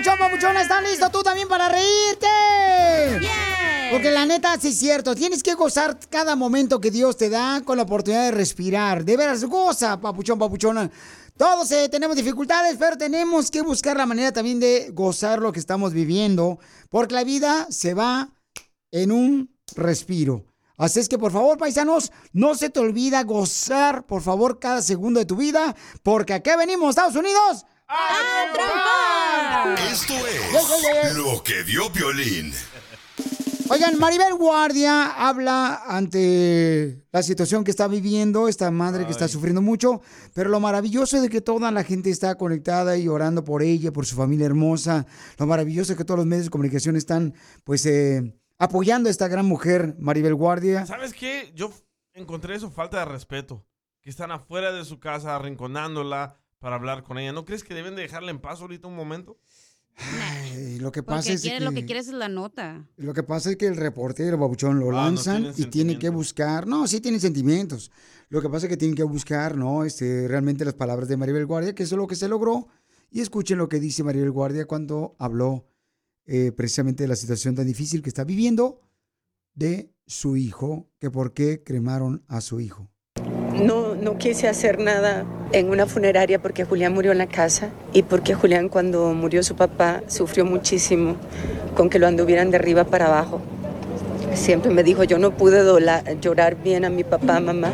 ¡Papuchón, papuchón! ¿Están listos tú también para reírte? Porque la neta, sí es cierto, tienes que gozar cada momento que Dios te da con la oportunidad de respirar. De veras, goza, papuchón, papuchona. Todos eh, tenemos dificultades, pero tenemos que buscar la manera también de gozar lo que estamos viviendo, porque la vida se va en un respiro. Así es que por favor, paisanos, no se te olvida gozar, por favor, cada segundo de tu vida, porque acá venimos, Estados Unidos. Esto es lo que dio violín. Oigan, Maribel Guardia habla ante la situación que está viviendo esta madre que está sufriendo mucho, pero lo maravilloso es de que toda la gente está conectada y orando por ella, por su familia hermosa. Lo maravilloso es que todos los medios de comunicación están, pues, eh, apoyando a esta gran mujer, Maribel Guardia. ¿Sabes qué? Yo encontré eso falta de respeto. Que están afuera de su casa arrinconándola para hablar con ella. ¿No crees que deben de dejarla en paz ahorita un momento? Ay, lo que pasa Porque es quiere, que... lo que quieres es la nota. Lo que pasa es que el reportero, Babuchón, lo Ah, no lanzan y tiene que buscar. No, sí tienen sentimientos. Lo que pasa es que tienen que buscar, ¿no? Este, realmente las palabras de Maribel Guardia, que eso es lo que se logró. Y escuchen lo que dice Maribel Guardia cuando habló eh, precisamente de la situación tan difícil que está viviendo de su hijo, que por qué cremaron a su hijo. No, no quise hacer nada en una funeraria porque Julián murió en la casa y porque Julián cuando murió su papá sufrió muchísimo con que lo anduvieran de arriba para abajo. Siempre me dijo, yo no pude llorar bien a mi papá, mamá.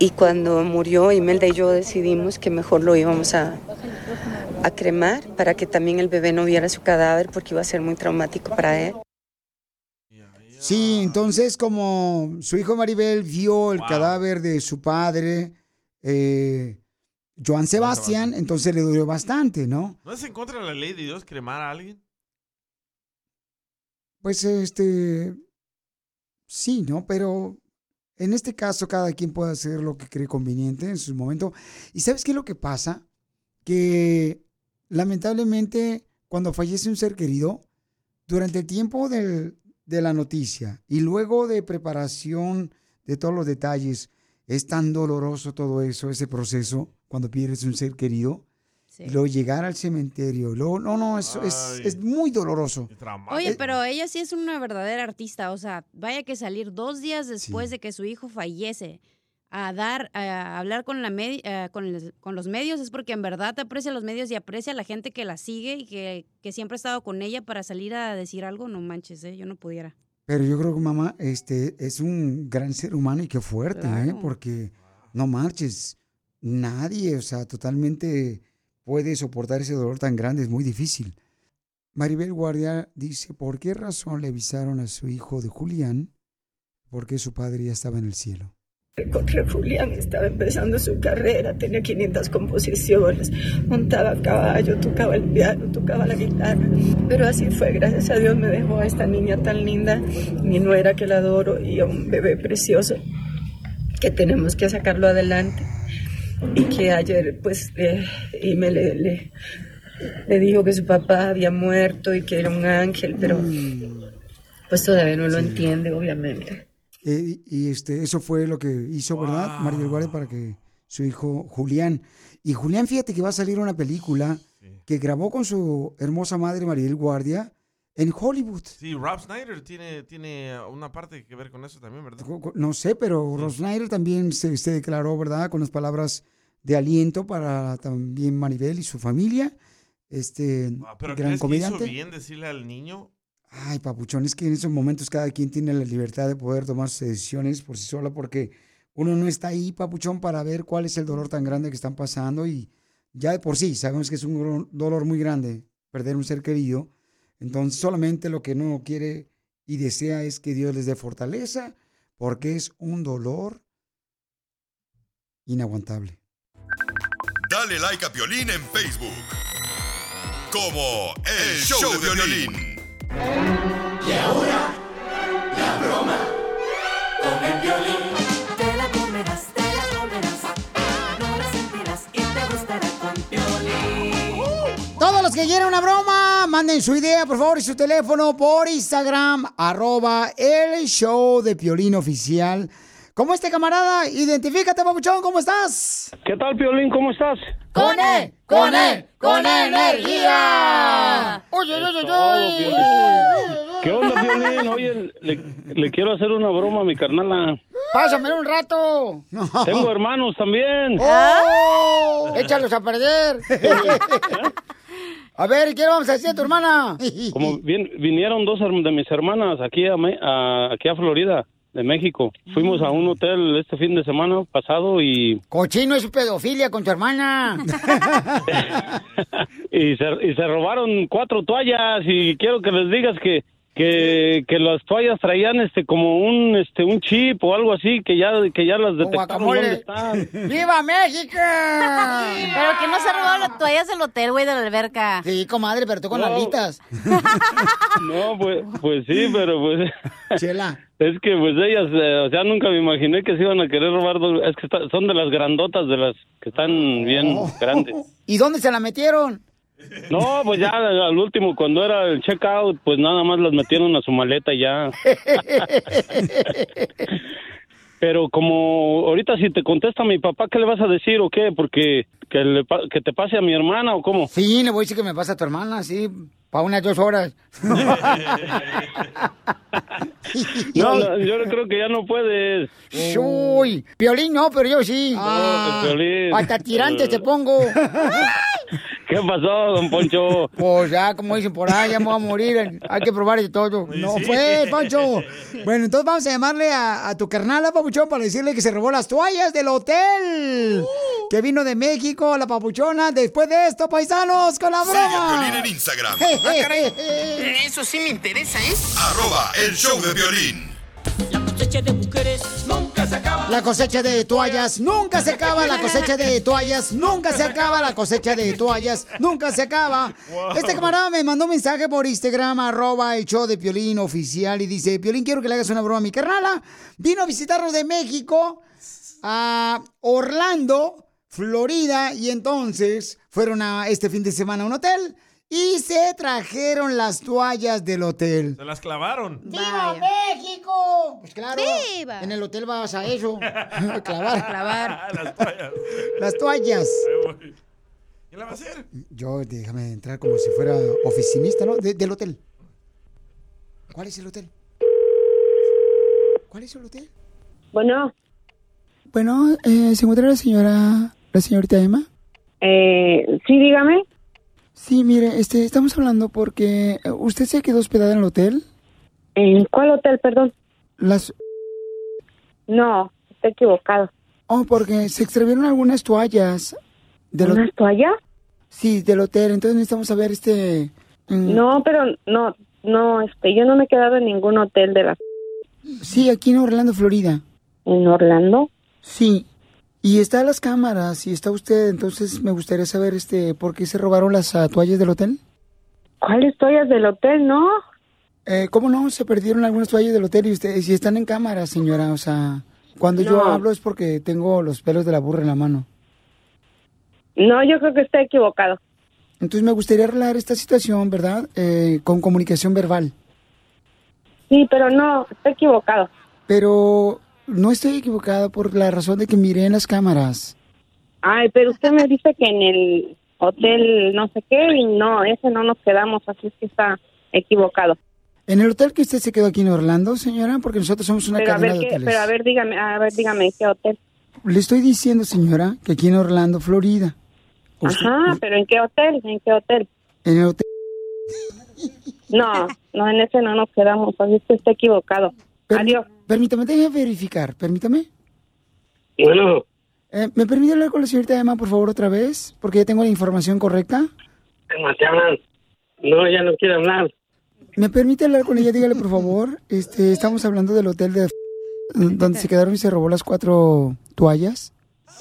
Y cuando murió, Imelda y yo decidimos que mejor lo íbamos a, a cremar para que también el bebé no viera su cadáver porque iba a ser muy traumático para él. Sí, entonces como su hijo Maribel vio el cadáver de su padre, eh, Joan Sebastián, entonces le dolió bastante, ¿no? ¿No es en contra de la ley de Dios cremar a alguien? Pues este, sí, ¿no? Pero en este caso cada quien puede hacer lo que cree conveniente en su momento. ¿Y sabes qué es lo que pasa? Que lamentablemente cuando fallece un ser querido, durante el tiempo del- de la noticia y luego de preparación de todos los detalles, es tan doloroso todo eso, ese proceso, cuando pierdes un ser querido. Y luego llegar al cementerio, luego, no, no, eso es, es muy doloroso. Oye, pero ella sí es una verdadera artista. O sea, vaya que salir dos días después de que su hijo fallece a dar, a hablar con, la medi- eh, con, con los medios es porque en verdad te aprecia los medios y aprecia a la gente que la sigue y que, que siempre ha estado con ella para salir a decir algo. No manches, ¿eh? yo no pudiera. Pero yo creo que mamá este, es un gran ser humano y qué fuerte, ¿eh? Porque no marches. Nadie, o sea, totalmente puede soportar ese dolor tan grande, es muy difícil. Maribel Guardia dice, ¿por qué razón le avisaron a su hijo de Julián? Porque su padre ya estaba en el cielo. Encontré a Julián, estaba empezando su carrera, tenía 500 composiciones, montaba a caballo, tocaba el piano, tocaba la guitarra. Pero así fue, gracias a Dios me dejó a esta niña tan linda, mi nuera que la adoro y a un bebé precioso que tenemos que sacarlo adelante. Y que ayer, pues, eh, y me le, le, le dijo que su papá había muerto y que era un ángel, pero pues todavía no lo entiende, obviamente. Eh, y este, eso fue lo que hizo, ¿verdad? Maribel Guardia para que su hijo Julián. Y Julián, fíjate que va a salir una película que grabó con su hermosa madre Maribel Guardia en Hollywood. Sí, Rob Snyder tiene, tiene una parte que ver con eso también, ¿verdad? No sé, pero Ross Snyder también se, se declaró, ¿verdad? Con las palabras de aliento para también Maribel y su familia. Este Ah, Pero gran ¿crees que hizo comediante. bien decirle al niño? Ay, papuchón, es que en esos momentos cada quien tiene la libertad de poder tomar sus decisiones por sí sola porque uno no está ahí, papuchón, para ver cuál es el dolor tan grande que están pasando y ya de por sí sabemos que es un dolor muy grande perder un ser querido. Entonces solamente lo que uno quiere y desea es que Dios les dé fortaleza porque es un dolor inaguantable. Dale like a Piolín en Facebook. Como El, Show, de Violín. Y ahora, la broma con el violín. Te la comerás, te la comerás. No la sentirás y te gustará con violín. Todos los que quieran una broma, manden su idea, por favor, y su teléfono por Instagram, arroba el show de Piolín Oficial. ¿Cómo este camarada? Identifícate, papuchón, ¿cómo estás? ¿Qué tal, Piolín? ¿Cómo estás? ¡Con él! ¡Con él! ¡Con energía! ¡Oye, oye, oye, oye! ¿Qué onda, Piolín? Oye, le, le quiero hacer una broma a mi carnala. ¡Pásame un rato! Tengo hermanos también. ¡Oh! ¡Échalos a perder! a ver, ¿qué vamos a decir a tu hermana? Como vin- vinieron dos de mis hermanas aquí a, Me- a- aquí a Florida, de México. Fuimos a un hotel este fin de semana pasado y, Cochino es pedofilia con tu hermana. y, se, y se robaron cuatro toallas y quiero que les digas que que, que las toallas traían este como un este un chip o algo así que ya que ya las detectaron dónde están. ¡Viva México! Pero que no se robó las toallas del hotel, güey, de la alberca. Sí, comadre, pero tú con No. alitas. No, pues, pues sí, pero pues... Chela. Es que pues ellas, eh, o sea, nunca me imaginé que se iban a querer robar dos... Es que está- son de las grandotas, de las que están bien Oh. grandes. ¿Y dónde se la metieron? No, pues ya al último, cuando era el checkout, pues nada más las metieron a su maleta y ya. Pero como ahorita si te contesta mi papá, ¿qué le vas a decir o qué? Porque que, le que te pase a mi hermana o cómo. Sí, le voy a decir que me pasa a tu hermana, sí, para unas dos horas. No, no, yo creo que ya no puedes. Uy, Piolín no, pero yo sí. Ah, Piolín. Hasta tirante te pongo. ¿Qué pasó, don Poncho? Pues ya, como dicen por ahí, ya me voy a morir. Hay que probar de todo. No sí. fue, Pancho. Bueno, entonces vamos a llamarle a, a tu carnala, Papuchón, para decirle que se robó las toallas del hotel. Que vino de México, la papuchona. Después de esto, paisanos, con la Sigue broma. Piolín en Instagram. Eso sí me interesa, ¿eh? Arroba El Show de Violín. La cosecha de mujeres nunca se acaba. La cosecha de toallas nunca se acaba, la cosecha de toallas nunca se acaba, la cosecha de toallas nunca se acaba. Este camarada me mandó un mensaje por Instagram, arroba el show de Piolín oficial, y dice, Piolín, quiero que le hagas una broma a mi carnala. Vino a visitarnos de México a Orlando, Florida, y entonces fueron a este fin de semana a un hotel y se trajeron las toallas del hotel. Se las clavaron. ¡Viva México! Pues claro, ¡Viva! en el hotel vas a eso, a clavar. Clavar. las toallas. Las toallas. ¿Qué la va a hacer? Yo, déjame entrar como si fuera oficinista, ¿no? De- del hotel. ¿Cuál es el hotel? ¿Cuál es el hotel? Bueno, Bueno, eh, ¿se encuentra la señora, la señorita Emma? eh, sí, dígame. Sí, mire, este, estamos hablando porque eh, usted se quedó hospedada en el hotel. ¿En cuál hotel, perdón? Las, No, está equivocado. oh, porque se extraviaron algunas toallas. Del ¿Unas toallas? Sí, del hotel. Entonces necesitamos saber, este. mm, No, pero no, no, este, yo no me he quedado en ningún hotel de la... Sí, aquí en Orlando, Florida. ¿En Orlando? Sí. Y está las cámaras y está usted, entonces me gustaría saber este por qué se robaron las ah, toallas del hotel. ¿Cuáles toallas del hotel? No. Eh, ¿Cómo no? Se perdieron algunas toallas del hotel y ustedes si están en cámara, señora, o sea, cuando yo hablo es porque tengo los pelos de la burra en la mano. No, yo creo que está equivocado. Entonces me gustaría arreglar esta situación, ¿verdad? Eh, con comunicación verbal. Sí, pero no, está equivocado. Pero no estoy equivocado por la razón de que miré en las cámaras. Ay, pero usted me dice que en el hotel no sé qué y no, ese no nos quedamos, así es que está equivocado. En el hotel que usted se quedó aquí en Orlando, señora, porque nosotros somos una Pero a cadena ver de qué, hoteles. pero a ver, dígame, a ver, dígame, ¿qué hotel? Le estoy diciendo, señora, que aquí en Orlando, Florida. Usted- Ajá, pero ¿en qué hotel? ¿En qué hotel? En el hotel. No, no, en ese no nos quedamos, así es que está equivocado. Adiós. Permítame, déjeme verificar, permítame. Bueno, Eh, ¿Me permite hablar con la señorita Emma, por favor, otra vez? Porque ya tengo la información correcta. Emma, te hablan. No, ya no quiere hablar. ¿Me permite hablar con ella? Dígale, por favor. Este, estamos hablando del hotel de donde se quedaron y se robó las cuatro toallas.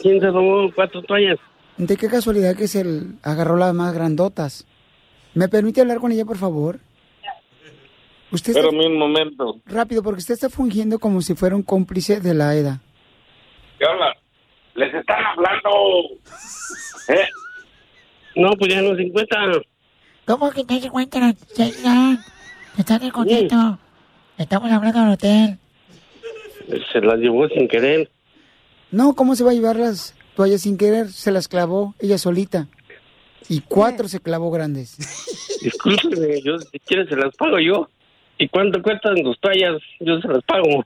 ¿Quién se robó cuatro toallas? De qué casualidad que se agarró las más grandotas. ¿Me permite hablar con ella, por favor? Usted está- Espérame un momento. rápido, porque usted está fungiendo como si fuera un cómplice de la EDA. ¿Qué habla? Les están hablando. ¿Eh? No, pues ya no se encuentra. ¿Cómo que no se encuentran? Ya, ya. Están en contacto. Estamos hablando del hotel. Se las llevó sin querer. No, ¿cómo se va a llevar las toallas sin querer? Se las clavó ella solita. Y cuatro se clavó grandes. Discúlpeme, yo si quieres se las pago yo. ¿Y cuánto cuestan tus toallas? Yo se las pago.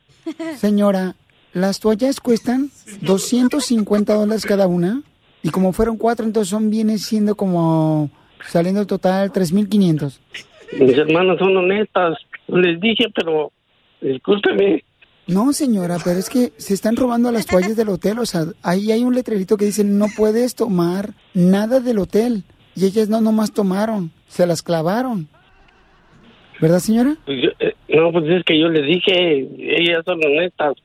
Señora, las toallas cuestan 250 dólares cada una. Y como fueron cuatro, entonces son viene siendo como saliendo el total 3.500. Mis hermanas son honestas. Les dije, pero discúlpeme. No, señora, pero es que se están robando las toallas del hotel. O sea, ahí hay un letrerito que dice no puedes tomar nada del hotel. Y ellas no nomás tomaron, se las clavaron. ¿Verdad, señora? Pues yo- eh, no, pues es que yo les dije, ellas son honestas.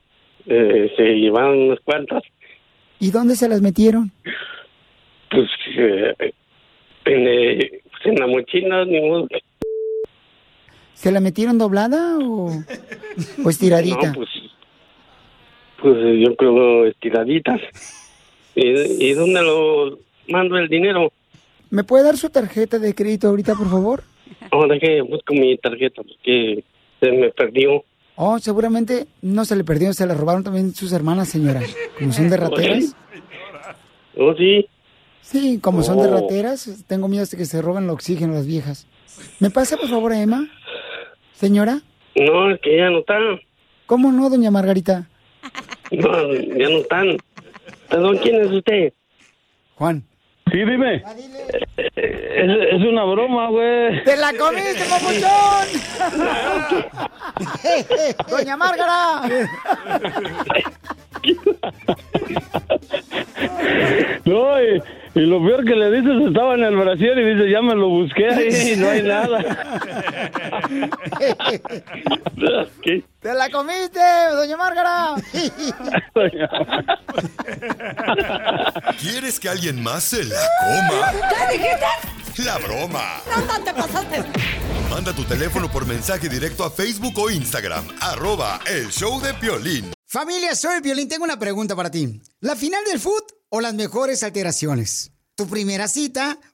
Eh, se llevaron unas cuantas. ¿Y dónde se las metieron? Pues eh, en, eh, pues, en la mochila, ni modo. ¿Se la metieron doblada o, o estiradita? No, pues, pues yo creo estiraditas. ¿Y, ¿Y dónde lo mando el dinero? ¿Me puede dar su tarjeta de crédito ahorita, por favor? Ahora que busco mi tarjeta porque se me perdió. Oh, seguramente no se le perdió, se la robaron también sus hermanas, señora. Como son de rateras. ¿Oh, sí? Sí, como son de Oh. rateras, tengo miedo de que se roben el oxígeno las viejas. ¿Me pasa, por favor, a Emma? Señora, No, es que ya no están. ¿cómo no, doña Margarita? No, ya no están. Perdón, ¿quién es usted? Juan. Sí, dime. Es, es una broma, güey. ¡Te la comiste, papuchón! ¡Doña Márgara! No, y, y lo peor que le dices estaba en el brasier y dice, ya me lo busqué ahí y no hay nada. ¿Qué? ¡Te la comiste, doña Márgara! ¿Quieres que alguien más se la coma? ¿Qué dijiste? La broma. No, no te pasaste. Manda tu teléfono por mensaje directo a Facebook o Instagram. Arroba el show de Piolín. Familia, soy Violín. Tengo una pregunta para ti. ¿La final del foot o las mejores alteraciones? ¿Tu primera cita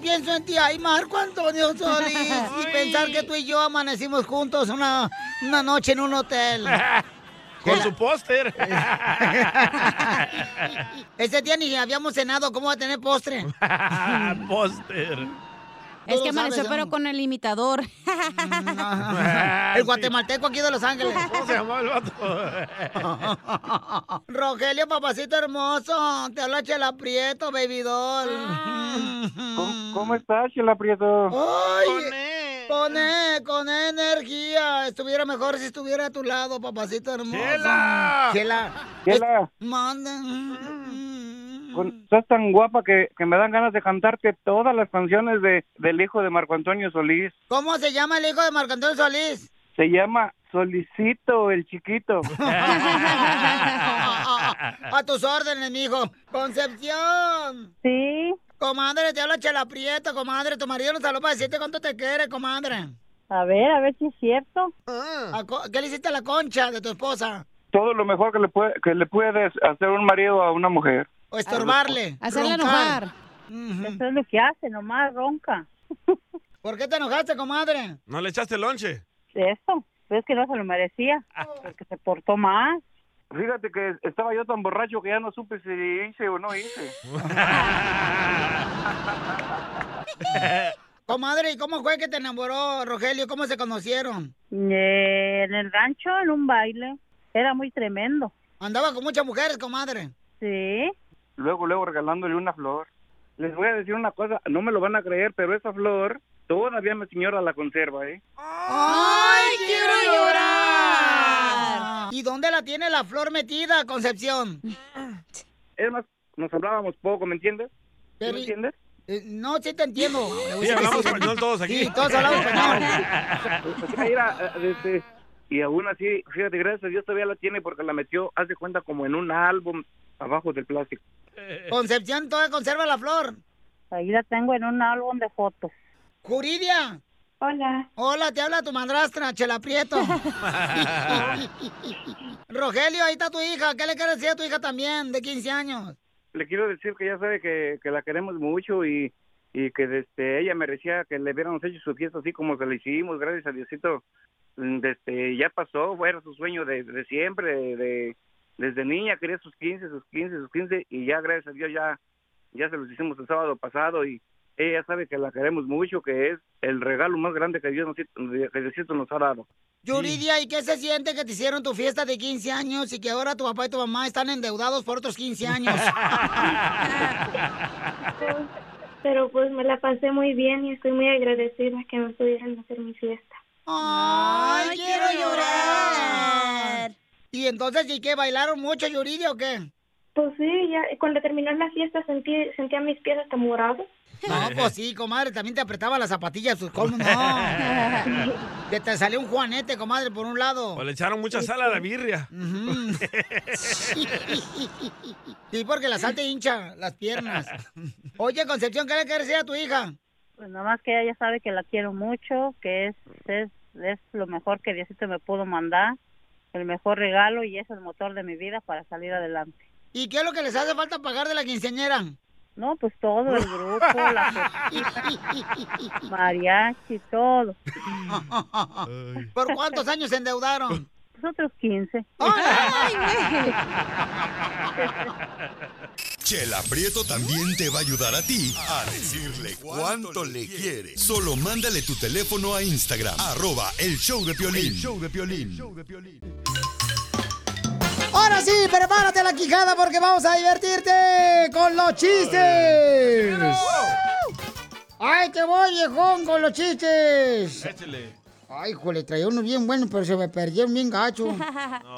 Pienso en ti. Ay, Marco Antonio Solís. Y pensar que tú y yo amanecimos juntos una, una noche en un hotel. Con su póster. Ese día ni habíamos cenado. ¿Cómo va a tener postre? póster. Es que lo amaneció, sabes, pero con el imitador. El guatemalteco aquí de Los Ángeles. ¿Cómo se llamaba el vato? Rogelio, papacito hermoso. Te habla Chela Prieto, baby doll. ¿Cómo, cómo estás, Chela Prieto? Ay, con E, con E energía. Estuviera mejor si estuviera a tu lado, papacito hermoso. Chela. Chela. Chela. Manda. Con- Estás tan guapa que, que me dan ganas de cantarte todas las canciones de, del hijo de Marco Antonio Solís. ¿Cómo se llama el hijo de Marco Antonio Solís? Se llama Solicito el chiquito. A tus órdenes, mijo. Concepción. Sí. Comadre, te habla Chela Prieto, comadre. Tu marido nos habló para decirte cuánto te quiere, comadre. A ver, a ver si es cierto. A co- ¿Qué le hiciste a la concha de tu esposa? Todo lo mejor que le, puede, que le puedes hacer un marido a una mujer. O estorbarle. Hacerle roncar. Eso es lo que hace, nomás ronca. ¿Por qué te enojaste, comadre? ¿No le echaste lonche? Eso, pues es que no se lo merecía, porque se portó más. Fíjate que estaba yo tan borracho que ya no supe si hice o no hice. Comadre, ¿y cómo fue que te enamoró, Rogelio? ¿Cómo se conocieron? Eh, en el rancho, en un baile. Era muy tremendo. Andaba con muchas mujeres, comadre. Sí. Luego, luego regalándole una flor. Les voy a decir una cosa, no me lo van a creer, pero esa flor todavía mi señora la conserva, ¿eh? ¡Ay, quiero llorar! ¿Y dónde la tiene la flor metida, Concepción? Es más, nos hablábamos poco, ¿me entiendes? ¿Sí Pero- ¿Me entiendes? Eh, no, sí te entiendo. Sí, hablamos español todos aquí. Sí, todos hablamos español. Pues, mira, eh, este, y aún así, fíjate, gracias a Dios todavía la tiene porque la metió, hace cuenta, como en un álbum abajo del plástico. Concepción todavía conserva la flor. Ahí la tengo en un álbum de fotos. Juridia. Hola. Hola, te habla tu madrastra, Chela Prieto. Rogelio, ahí está tu hija. ¿Qué le quieres decir a tu hija también, de 15 años? Le quiero decir que ya sabe que, que la queremos mucho y, y que desde ella merecía que le hubiéramos hecho su fiesta así como se la hicimos, gracias a Diosito. Desde, ya pasó, fue era su sueño de, de siempre, de, de- desde niña quería sus 15, sus 15, sus 15 y ya gracias a Dios ya, ya se los hicimos el sábado pasado y ella sabe que la queremos mucho, que es el regalo más grande que Dios nos, que Diosito nos ha dado. Yuridia, ¿y qué se siente que te hicieron tu fiesta de 15 años y que ahora tu papá y tu mamá están endeudados por otros 15 años? Pero pues me la pasé muy bien y estoy muy agradecida que me pudieran hacer mi fiesta. ¡Ay, quiero llorar! ¿Y entonces, ¿y qué? ¿Bailaron mucho, Yuridia, o qué? Pues sí, ya cuando terminó la fiesta sentí, sentía mis pies hasta morados. No, pues sí, comadre, también te apretaba las zapatillas, sus colmos, no. Que te salió un juanete, comadre, por un lado. O le echaron mucha sal a la birria. Sí, porque la sal te hincha las piernas. Oye, Concepción, ¿qué le quieres decir a tu hija? Pues nada más que ella sabe que la quiero mucho, que es, es, es lo mejor que Diosito me pudo mandar, el mejor regalo y es el motor de mi vida para salir adelante. ¿Y qué es lo que les hace falta pagar de la quinceañera? No, pues todo, el grupo, la mariachi, todo. ¿Por cuántos años se endeudaron? Nosotros 15. Chela Prieto también te va a ayudar a ti a decirle cuánto le quiere. Solo mándale tu teléfono a Instagram, arroba el show de Piolín. El show de Piolín. Ahora sí, prepárate la quijada porque vamos a divertirte con los chistes. ¡Ay, te voy, viejón, con los chistes! Échale. Ay, jole, traía unos bien buenos, pero se me perdieron bien gacho.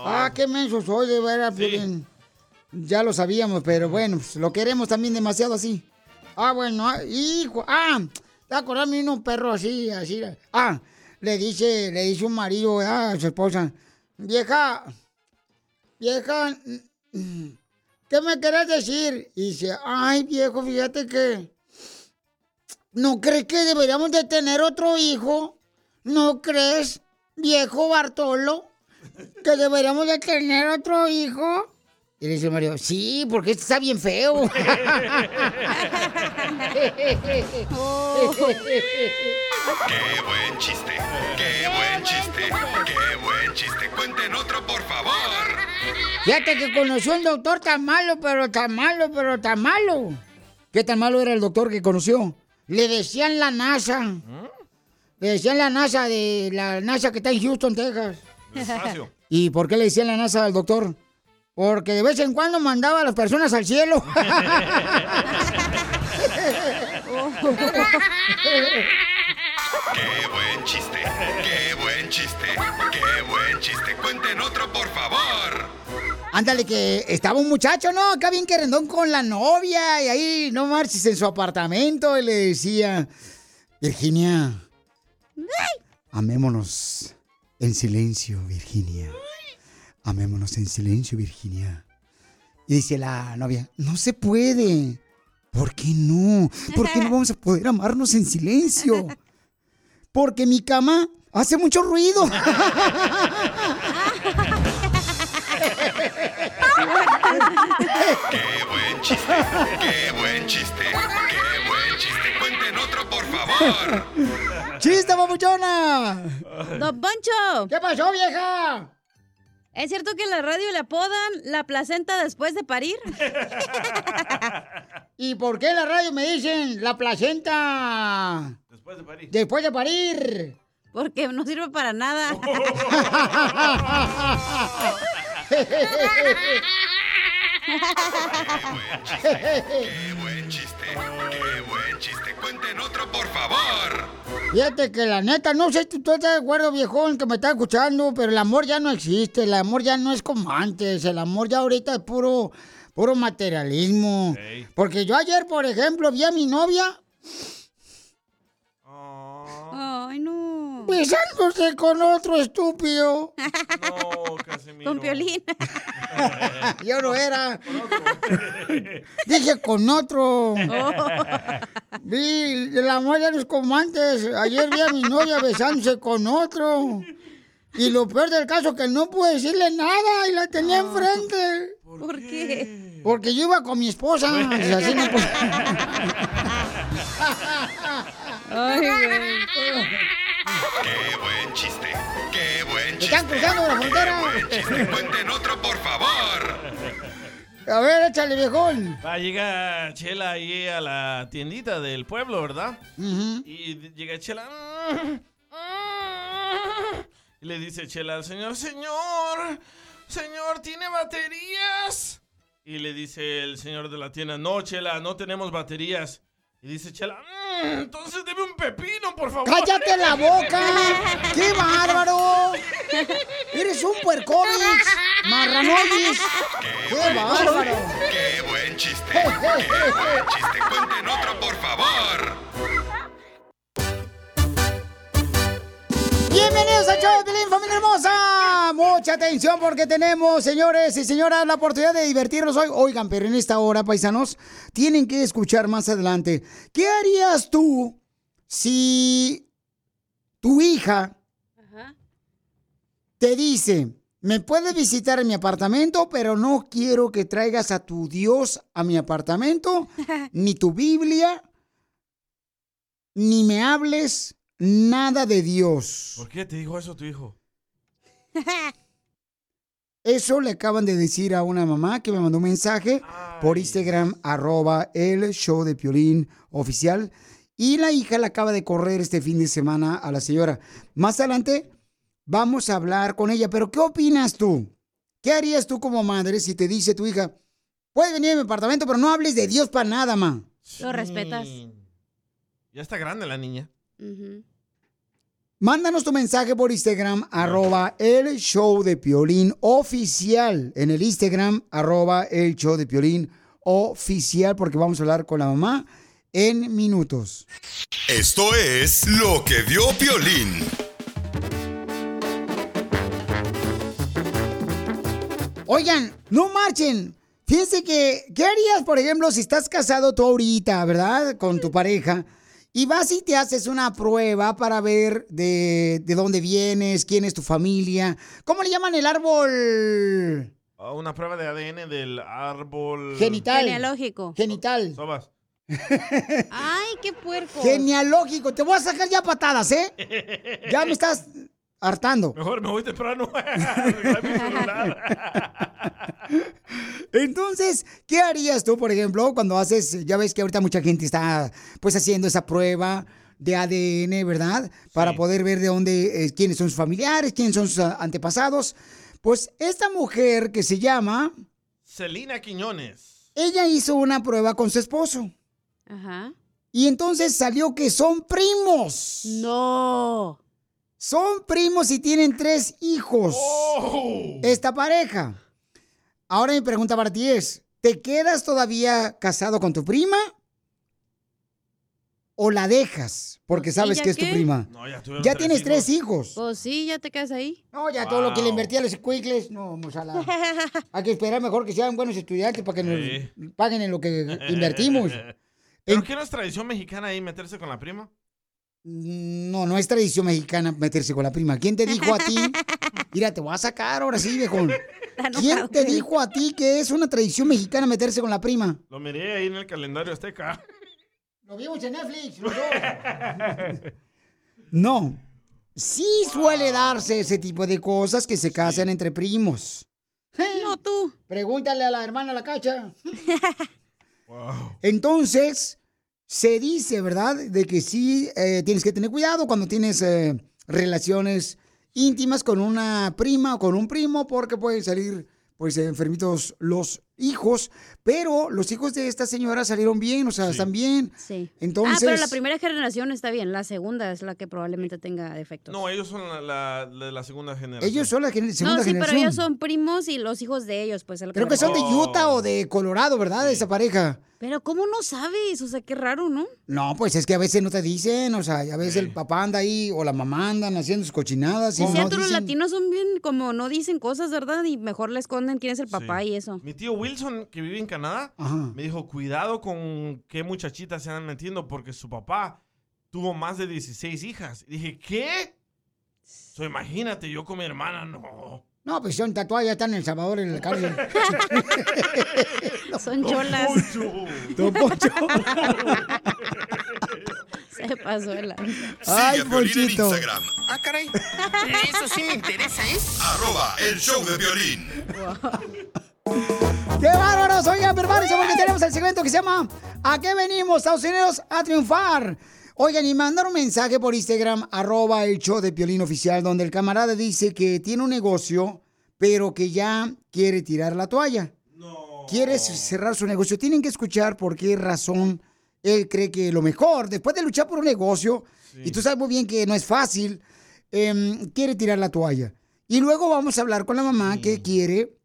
Ah, qué menso soy, de Piolín. Ya lo sabíamos, pero bueno, pues, lo queremos también demasiado así. Ah, bueno, ah, hijo. Ah, te acordás de un perro así, así. Ah, le dice, le dice un marido ah, a su esposa, vieja, vieja, ¿qué me querés decir? Y dice, ay, viejo, fíjate que ¿no crees que deberíamos de tener otro hijo? ¿No crees, viejo Bartolo, que deberíamos de tener otro hijo? Y le dice Mario, sí, porque este está bien feo. ¡Qué buen chiste! ¡Qué buen chiste! ¡Qué buen chiste! ¡Cuenten otro, por favor! Fíjate que conoció un doctor tan malo, pero tan malo, pero tan malo. ¿Qué tan malo era el doctor que conoció? Le decían la NASA. Le decían la NASA de la NASA que está en Houston, Texas. ¿Y por qué le decían la NASA al doctor? Porque de vez en cuando mandaba a las personas al cielo. ¡Qué buen chiste! ¡Qué buen chiste! ¡Qué buen chiste! ¡Cuenten otro, por favor! Ándale, que estaba un muchacho, ¿no? Acá bien querendón con la novia y ahí, no marches, en su apartamento y le decía, Virginia, amémonos en silencio, Virginia. Amémonos en silencio, Virginia. Y dice la novia, no se puede. ¿Por qué no? ¿Por qué no vamos a poder amarnos en silencio? Porque mi cama hace mucho ruido. ¡Qué buen chiste! ¡Qué buen chiste! ¡Qué favor! ¡Chiste, papuchona! Don Poncho. ¿Qué pasó, vieja? ¿Es cierto que en la radio le apodan la placenta después de parir? ¿Y por qué en la radio me dicen la placenta? Después de parir. Después de parir. Porque no sirve para nada. ¡Qué buen chiste! ¡Cuenten otro, por favor! Fíjate que la neta, no sé si tú estás de acuerdo, viejón, que me está escuchando, pero el amor ya no existe, el amor ya no es como antes, el amor ya ahorita es puro, puro materialismo. Porque yo ayer, por ejemplo, vi a mi novia Ay, no. Besándose con otro estúpido. Con Piolín. Yo no era. Dije con otro. Vi, el amor ya no es como antes. Ayer vi a mi novia besándose con otro. Y lo peor del caso es que no pude decirle nada y la tenía enfrente. ¿Por qué? Porque yo iba con mi esposa. y así no pude- Ay, güey. ¡Qué buen chiste! ¡Qué buen chiste! están cruzando la frontera. ¡Qué buen chiste! ¡Cuenten otro, por favor! A ver, échale, viejón. Va, llega Chela ahí a la tiendita del pueblo, ¿verdad? Y llega Chela. Y le dice Chela al señor, señor, señor, ¿tiene baterías? Y le dice el señor de la tienda, no, Chela, no tenemos baterías. Y dice Chela, "Mm, entonces deme un pepino, por favor. ¡Cállate la boca! ¡Qué bárbaro! ¡Eres un puercovich! ¡Marranovis! ¡Qué bárbaro! ¡Qué buen chiste! ¡Qué buen chiste! ¡Cuenten otro, por favor! Bienvenidos al show de Pelín, familia hermosa. Mucha atención porque tenemos, señores y señoras, la oportunidad de divertirnos hoy. Oigan, pero en esta hora, paisanos, tienen que escuchar más adelante. ¿Qué harías tú si tu hija te dice, me puedes visitar en mi apartamento, pero no quiero que traigas a tu Dios a mi apartamento, ni tu Biblia, ni me hables nada de Dios. ¿Por qué te dijo eso tu hijo? Eso le acaban de decir a una mamá que me mandó un mensaje por Instagram, arroba el show de Piolín oficial. Y la hija la acaba de correr este fin de semana a la señora. Más adelante vamos a hablar con ella. Pero ¿qué opinas tú? ¿Qué harías tú como madre si te dice tu hija, puedes venir a mi apartamento, pero no hables de Dios para nada, ma? Lo respetas. Ya está grande la niña. Mándanos tu mensaje por Instagram, arroba el show de Piolín oficial. En el Instagram, arroba el show de Piolín oficial, porque vamos a hablar con la mamá en minutos. Esto es lo que vio Piolín. Oigan, no marchen. Fíjense que, ¿qué harías, por ejemplo, si estás casado tú ahorita, ¿verdad? Con tu pareja. Y vas y te haces una prueba para ver de, de dónde vienes, quién es tu familia. ¿Cómo le llaman el árbol Ah, Una prueba de ADN del árbol. genital? Genealógico. Genital. Sobas. Ay, qué puerco. Genealógico. Te voy a sacar ya patadas, ¿eh? Ya me estás hartando. Mejor me voy temprano. Entonces, ¿qué harías tú, por ejemplo, cuando haces, ya ves que ahorita mucha gente está pues haciendo esa prueba de ADN, ¿verdad? Para poder ver de dónde, eh, quiénes son sus familiares, quiénes son sus ah, antepasados. Pues esta mujer que se llama, Celina Quiñones. ella hizo una prueba con su esposo. Ajá. Y entonces salió que son primos. No. Son primos y tienen tres hijos. Esta pareja. Ahora mi pregunta para ti es, ¿te quedas todavía casado con tu prima? ¿O la dejas? Porque sabes ya que es tu prima. No, ya Ya tres tienes tres hijos. Pues sí, ya te quedas ahí. No, ya todo lo que le invertí a los cuicles, no, vamos a la... Hay que esperar mejor que sean buenos estudiantes para que nos paguen en lo que invertimos. ¿Pero qué no es tradición mexicana ahí meterse con la prima? No, no es tradición mexicana meterse con la prima. ¿Quién te dijo a ti? Mira, te voy a sacar ahora sí, viejón. ¿Quién te dijo a ti que es una tradición mexicana meterse con la prima? Lo miré ahí en el calendario azteca. Lo vimos en Netflix, los dos. No. Sí suele darse ese tipo de cosas que se casan entre primos. No tú. Pregúntale a la hermana la cacha. Entonces, se dice, ¿verdad? De que sí eh, tienes que tener cuidado cuando tienes eh, relaciones íntimas con una prima o con un primo, porque pueden salir, pues, enfermitos los hijos. Pero los hijos de esta señora salieron bien, o sea, están bien. Sí. Entonces. Ah, pero la primera generación está bien. La segunda es la que probablemente tenga defectos. No, ellos son la, la- la- la segunda generación. Ellos son la gener- segunda no, sí, generación. pero ellos son primos y los hijos de ellos, pues. Creo que son de. Utah o de Colorado, ¿verdad? Esa pareja. Pero ¿cómo no sabes? O sea, qué raro, ¿no? No, pues es que a veces no te dicen, o sea, a veces el papá anda ahí o la mamá andan haciendo sus cochinadas. Y no cierto, los dicen. latinos son bien, como no dicen cosas, ¿verdad? Y mejor le esconden quién es el papá y eso. Mi tío Wilson, que vive en Canadá, me dijo, cuidado con qué muchachitas se andan metiendo porque su papá tuvo más de 16 hijas. Y dije, ¿qué? So, imagínate, yo con mi hermana, no. No, pues son tatuadas, ya están en El Salvador en la cárcel. Son cholas. Don Poncho. Se pasó el. Ay, Ponchito. Instagram, Ah, caray. Eso sí me interesa, ¿eh? arroba el show de violín. ¡Qué bárbaros! Oigan, prepárense porque tenemos el segmento que se llama ¿A qué venimos, Estados Unidos, a triunfar? Oigan, y mandar un mensaje por Instagram, arroba el show de Piolín Oficial, donde el camarada dice que tiene un negocio, pero que ya quiere tirar la toalla. Quiere cerrar su negocio. Tienen que escuchar por qué razón él cree que lo mejor, después de luchar por un negocio, y tú sabes muy bien que no es fácil, em, quiere tirar la toalla. Y luego vamos a hablar con la mamá que quiere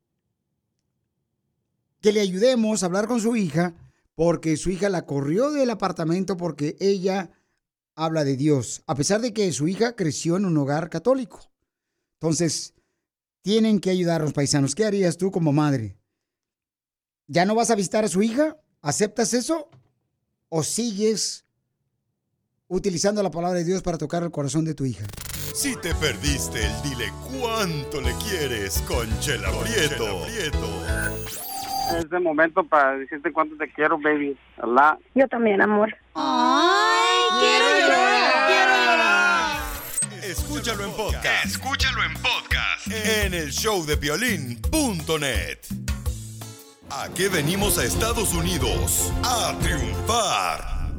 que le ayudemos a hablar con su hija porque su hija la corrió del apartamento porque ella habla de Dios, a pesar de que su hija creció en un hogar católico. Entonces, tienen que ayudar a los paisanos. ¿Qué harías tú como madre? ¿Ya no vas a visitar a su hija? ¿Aceptas eso? ¿O sigues utilizando la palabra de Dios para tocar el corazón de tu hija? Si te perdiste dile cuánto le quieres con Chela Prieto. Es de momento para decirte cuánto te quiero, baby. Allah. Yo también, amor. ¡Ay, quiero llorar! ¡Quiero llorar! Escúchalo en podcast. Escúchalo en podcast. En el showdepiolín.net. ¿A qué venimos a Estados Unidos? A triunfar.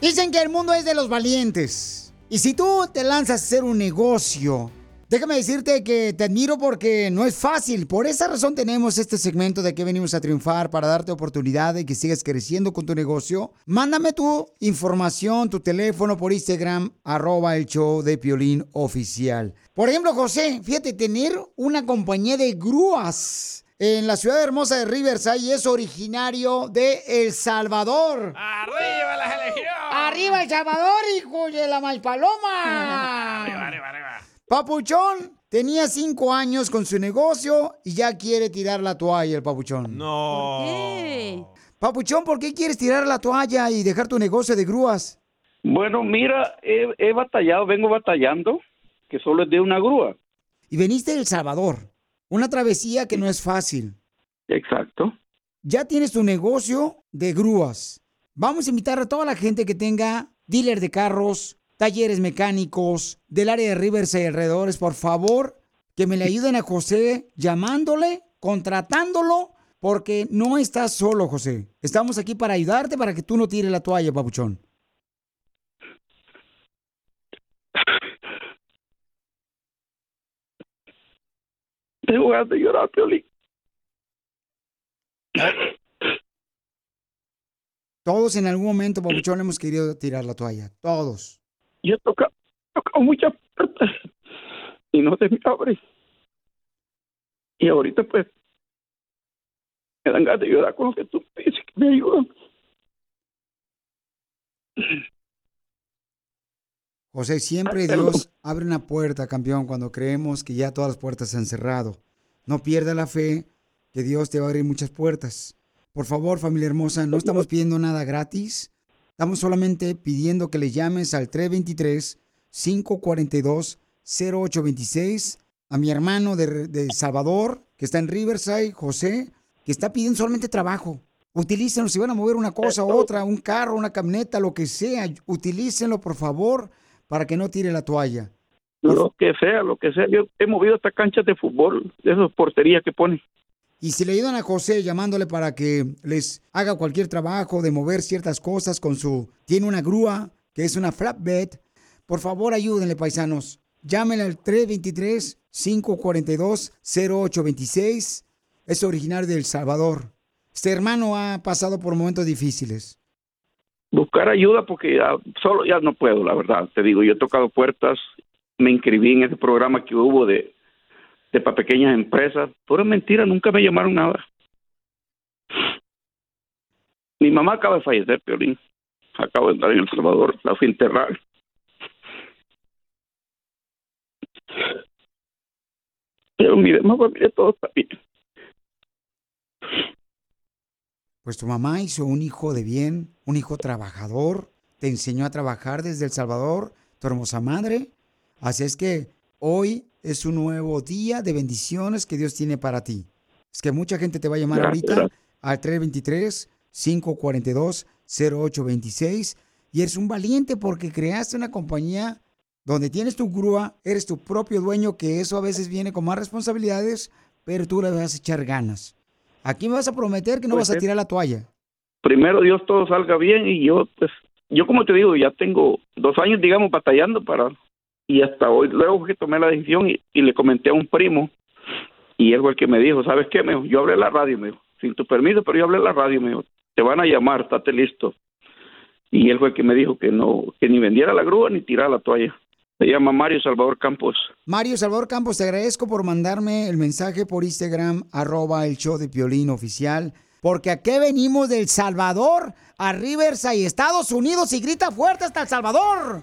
Dicen que el mundo es de los valientes. Y si tú te lanzas a hacer un negocio, déjame decirte que te admiro porque no es fácil. Por esa razón tenemos este segmento de que venimos a triunfar para darte oportunidad de que sigas creciendo con tu negocio. Mándame tu información, tu teléfono por Instagram, arroba el show de Piolín Oficial. Por ejemplo, José, fíjate, tener una compañía de grúas en la ciudad hermosa de Riverside y es originario de El Salvador. ¡Arriba la elecciones! ¡Arriba El Salvador, hijo de la paloma! Arriba, arriba, arriba. Papuchón tenía cinco años con su negocio y ya quiere tirar la toalla el papuchón. No. Papuchón, ¿por qué quieres tirar la toalla y dejar tu negocio de grúas? Bueno, mira, he, he batallado, vengo batallando, que solo es de una grúa. Y veniste de El Salvador. Una travesía que no es fácil. Exacto. Ya tienes tu negocio de grúas. Vamos a invitar a toda la gente que tenga dealer de carros, talleres mecánicos del área de Riverside y alrededores, por favor, que me le ayuden a José llamándole, contratándolo, porque no estás solo, José. Estamos aquí para ayudarte para que tú no tires la toalla, papuchón. Tengo ganas de llorar, Piolín. Todos en algún momento, papuchón, hemos querido tirar la toalla. Todos. Yo he tocado, tocado muchas puertas y no se me abre. Y ahorita, pues, me dan ganas de llorar con lo que tú me dices que me ayudan. José, siempre Dios abre una puerta, campeón, cuando creemos que ya todas las puertas se han cerrado. No pierda la fe que Dios te va a abrir muchas puertas. Por favor, familia hermosa, no estamos pidiendo nada gratis. Estamos solamente pidiendo que le llames al 323-542-0826 a mi hermano de, de Salvador, que está en Riverside, José, que está pidiendo solamente trabajo. Utilícenlo, si van a mover una cosa u otra, un carro, una camioneta, lo que sea, utilícenlo, por favor, para que no tire la toalla. Lo que sea, lo que sea. Yo he movido hasta canchas de fútbol, de esas porterías que pone. Y si le ayudan a José llamándole para que les haga cualquier trabajo de mover ciertas cosas con su... Tiene una grúa que es una flatbed. Por favor, ayúdenle, paisanos. Llámenle al 323-542-0826. Es originario de El Salvador. Este hermano ha pasado por momentos difíciles. Buscar ayuda porque ya, solo ya no puedo, la verdad. Te digo, yo he tocado puertas, me inscribí en ese programa que hubo de, de para pequeñas empresas. Pura mentira, nunca me llamaron nada. Mi mamá acaba de fallecer, Piolín. Acabo de entrar en El Salvador, la fui a enterrar. Pero mire, mamá, mire, todo está bien. Pues tu mamá hizo un hijo de bien, un hijo trabajador, te enseñó a trabajar desde El Salvador, tu hermosa madre. Así es que hoy es un nuevo día de bendiciones que Dios tiene para ti. Es que mucha gente te va a llamar Gracias. ahorita al 323-542-0826 y eres un valiente porque creaste una compañía donde tienes tu grúa, eres tu propio dueño, que eso a veces viene con más responsabilidades, pero tú le vas a echar ganas. Aquí me vas a prometer que no Pues vas a tirar la toalla. primero Dios todo salga bien y yo pues yo como te digo ya tengo dos años digamos batallando para y hasta hoy luego que tomé la decisión y, le comenté a un primo y él fue el que me dijo sabes qué me dijo yo hablé en la radio me dijo sin tu permiso pero yo hablé en la radio me dijo te van a llamar estate listo y él fue el que me dijo que no que ni vendiera la grúa ni tirara la toalla. Se llama Mario Salvador Campos. Mario Salvador Campos, te agradezco por mandarme el mensaje por Instagram, arroba el show de Piolín oficial, porque aquí venimos del Salvador a Riverside, Estados Unidos, y grita fuerte hasta El Salvador.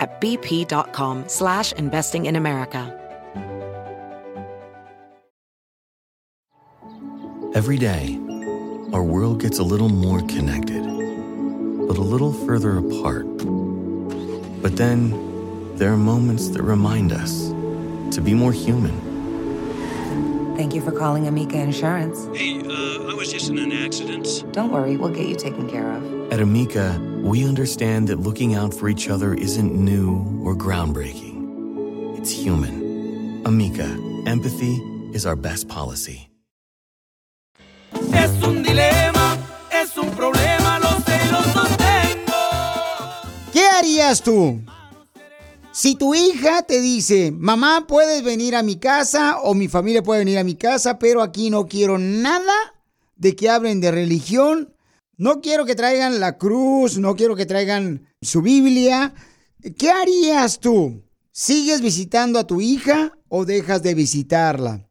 at bp.com slash investing in America. Every day, our world gets a little more connected, but a little further apart. But then, there are moments that remind us to be more human. Thank you for calling Amica Insurance. Hey, uh, I was just in an accident. Don't worry, we'll get you taken care of. At Amica, we understand that looking out for each other isn't new or groundbreaking. It's human. Amica, empathy is our best policy. Es un dilema, es un problema, lo sé, lo sostengo. ¿Qué harías tú? Si tu hija te dice, mamá, puedes venir a mi casa o mi familia puede venir a mi casa, pero aquí no quiero nada de que hablen de religión, no quiero que traigan la cruz, no quiero que traigan su Biblia, ¿qué harías tú? ¿Sigues visitando a tu hija o dejas de visitarla?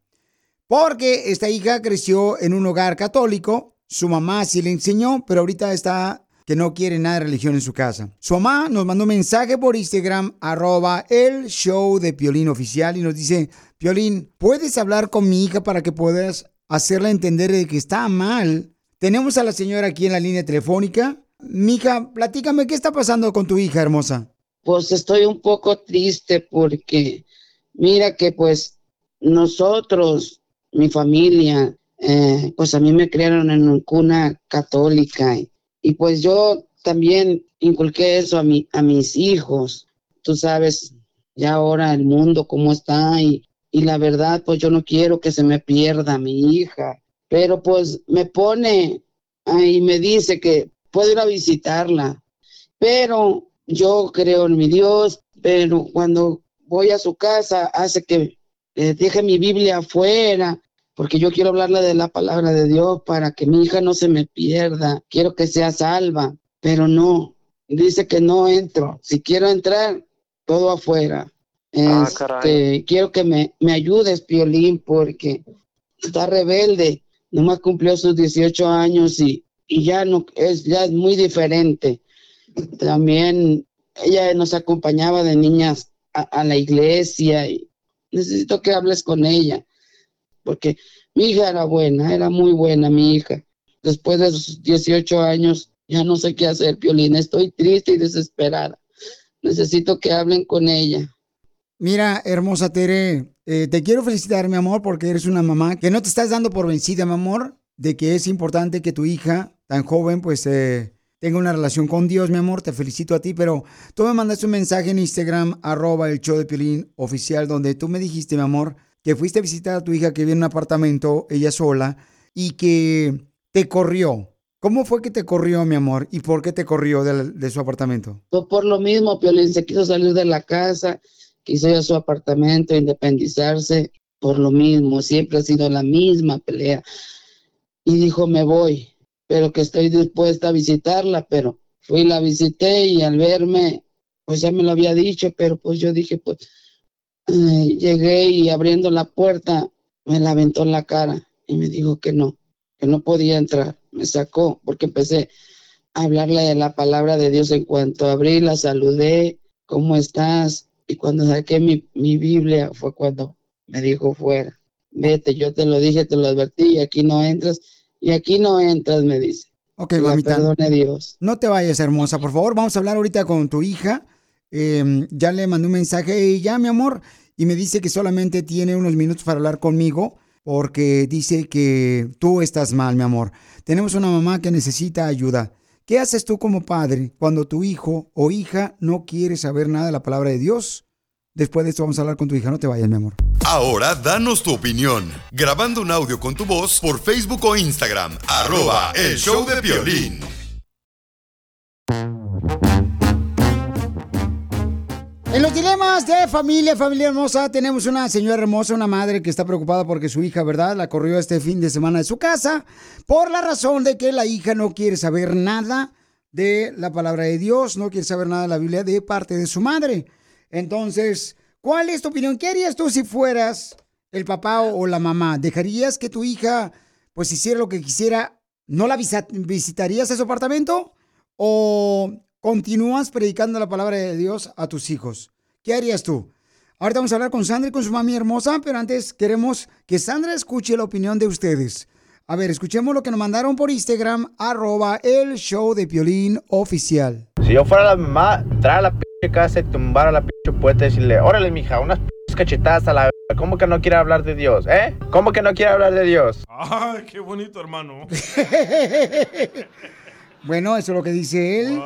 Porque esta hija creció en un hogar católico, su mamá sí le enseñó, pero ahorita está que no quiere nada de religión en su casa. Su mamá nos mandó un mensaje por Instagram, arroba el show de Piolín Oficial, y nos dice, Piolín, ¿puedes hablar con mi hija para que puedas hacerla entender de que está mal? Tenemos a la señora aquí en la línea telefónica. Mija, platícame, ¿qué está pasando con tu hija hermosa? Pues estoy un poco triste porque mira que pues nosotros, mi familia, eh, pues a mí me criaron en una cuna católica y, y, pues yo también inculqué eso a, mi, a mis hijos. Tú sabes ya ahora el mundo cómo está y, y la verdad pues yo no quiero que se me pierda mi hija, pero pues me pone y me dice que puedo ir a visitarla, pero yo creo en mi Dios, pero cuando voy a su casa hace que eh, deje mi Biblia afuera, porque yo quiero hablarle de la palabra de Dios para que mi hija no se me pierda, quiero que sea salva, pero no, dice que no entro, si quiero entrar, todo afuera. Ah, Este, caray. quiero que me, me ayudes, Piolín, porque está rebelde, nomás cumplió sus 18 años y, y ya no es, ya es muy diferente. También ella nos acompañaba de niñas a, a la iglesia y necesito que hables con ella, porque mi hija era buena, era muy buena mi hija. Después de sus 18 años ya no sé qué hacer, Piolín, estoy triste y desesperada. Necesito que hablen con ella. Mira, hermosa Tere, eh, te quiero felicitar, mi amor, porque eres una mamá que no te estás dando por vencida, mi amor, de que es importante que tu hija, tan joven, pues eh, tenga una relación con Dios, mi amor. Te felicito a ti, pero tú me mandaste un mensaje en Instagram, arroba el show de Piolín oficial, donde tú me dijiste, mi amor, que fuiste a visitar a tu hija que vive en un apartamento, ella sola, y que te corrió. ¿Cómo fue que te corrió, mi amor? ¿Y por qué te corrió de, de su apartamento? Pues por lo mismo, Piolín se quiso salir de la casa, quiso ir a su apartamento, independizarse, por lo mismo, siempre ha sido la misma pelea. Y dijo, me voy, pero que estoy dispuesta a visitarla, pero fui la visité y al verme, pues ya me lo había dicho, pero pues yo dije, pues eh, llegué y abriendo la puerta me la aventó en la cara y me dijo que no, que no podía entrar. Me sacó porque empecé a hablarle de la palabra de Dios en cuanto abrí, la saludé, ¿cómo estás? Y cuando saqué mi, mi Biblia fue cuando me dijo fuera, vete, yo te lo dije, te lo advertí y aquí no entras y aquí no entras, me dice. Ok, Que la mamita. perdone Dios. No te vayas, hermosa, por favor. Vamos a hablar ahorita con tu hija. Eh, ya le mandé un mensaje a ella, mi amor, y me dice que solamente tiene unos minutos para hablar conmigo porque dice que tú estás mal, mi amor. Tenemos una mamá que necesita ayuda. ¿Qué haces tú como padre cuando tu hijo o hija no quiere saber nada de la palabra de Dios? Después de esto vamos a hablar con tu hija. No te vayas, mi amor. Ahora danos tu opinión, grabando un audio con tu voz por Facebook o Instagram, arroba el show de violín. En los dilemas de familia, familia hermosa, tenemos una señora hermosa, una madre que está preocupada porque su hija, ¿verdad? La corrió este fin de semana de su casa por la razón de que la hija no quiere saber nada de la palabra de Dios, no quiere saber nada de la Biblia de parte de su madre. Entonces, ¿cuál es tu opinión? ¿Qué harías tú si fueras el papá o la mamá? ¿Dejarías que tu hija pues hiciera lo que quisiera? ¿No la visitarías a su apartamento? ¿O continúas predicando la palabra de Dios a tus hijos? ¿Qué harías tú? Ahorita vamos a hablar con Sandra y con su mami hermosa, pero antes queremos que Sandra escuche la opinión de ustedes. A ver, escuchemos lo que nos mandaron por Instagram, arroba el show de Piolín oficial. Si yo fuera la mamá, traer a la pinche casa y tumbar a la pinche puerta y decirle, órale, mija, unas pinches cachetadas a la. ¿Cómo que no quiere hablar de Dios, eh? ¿Cómo que no quiere hablar de Dios? ¡Ay, qué bonito, hermano! Bueno, eso es lo que dice él,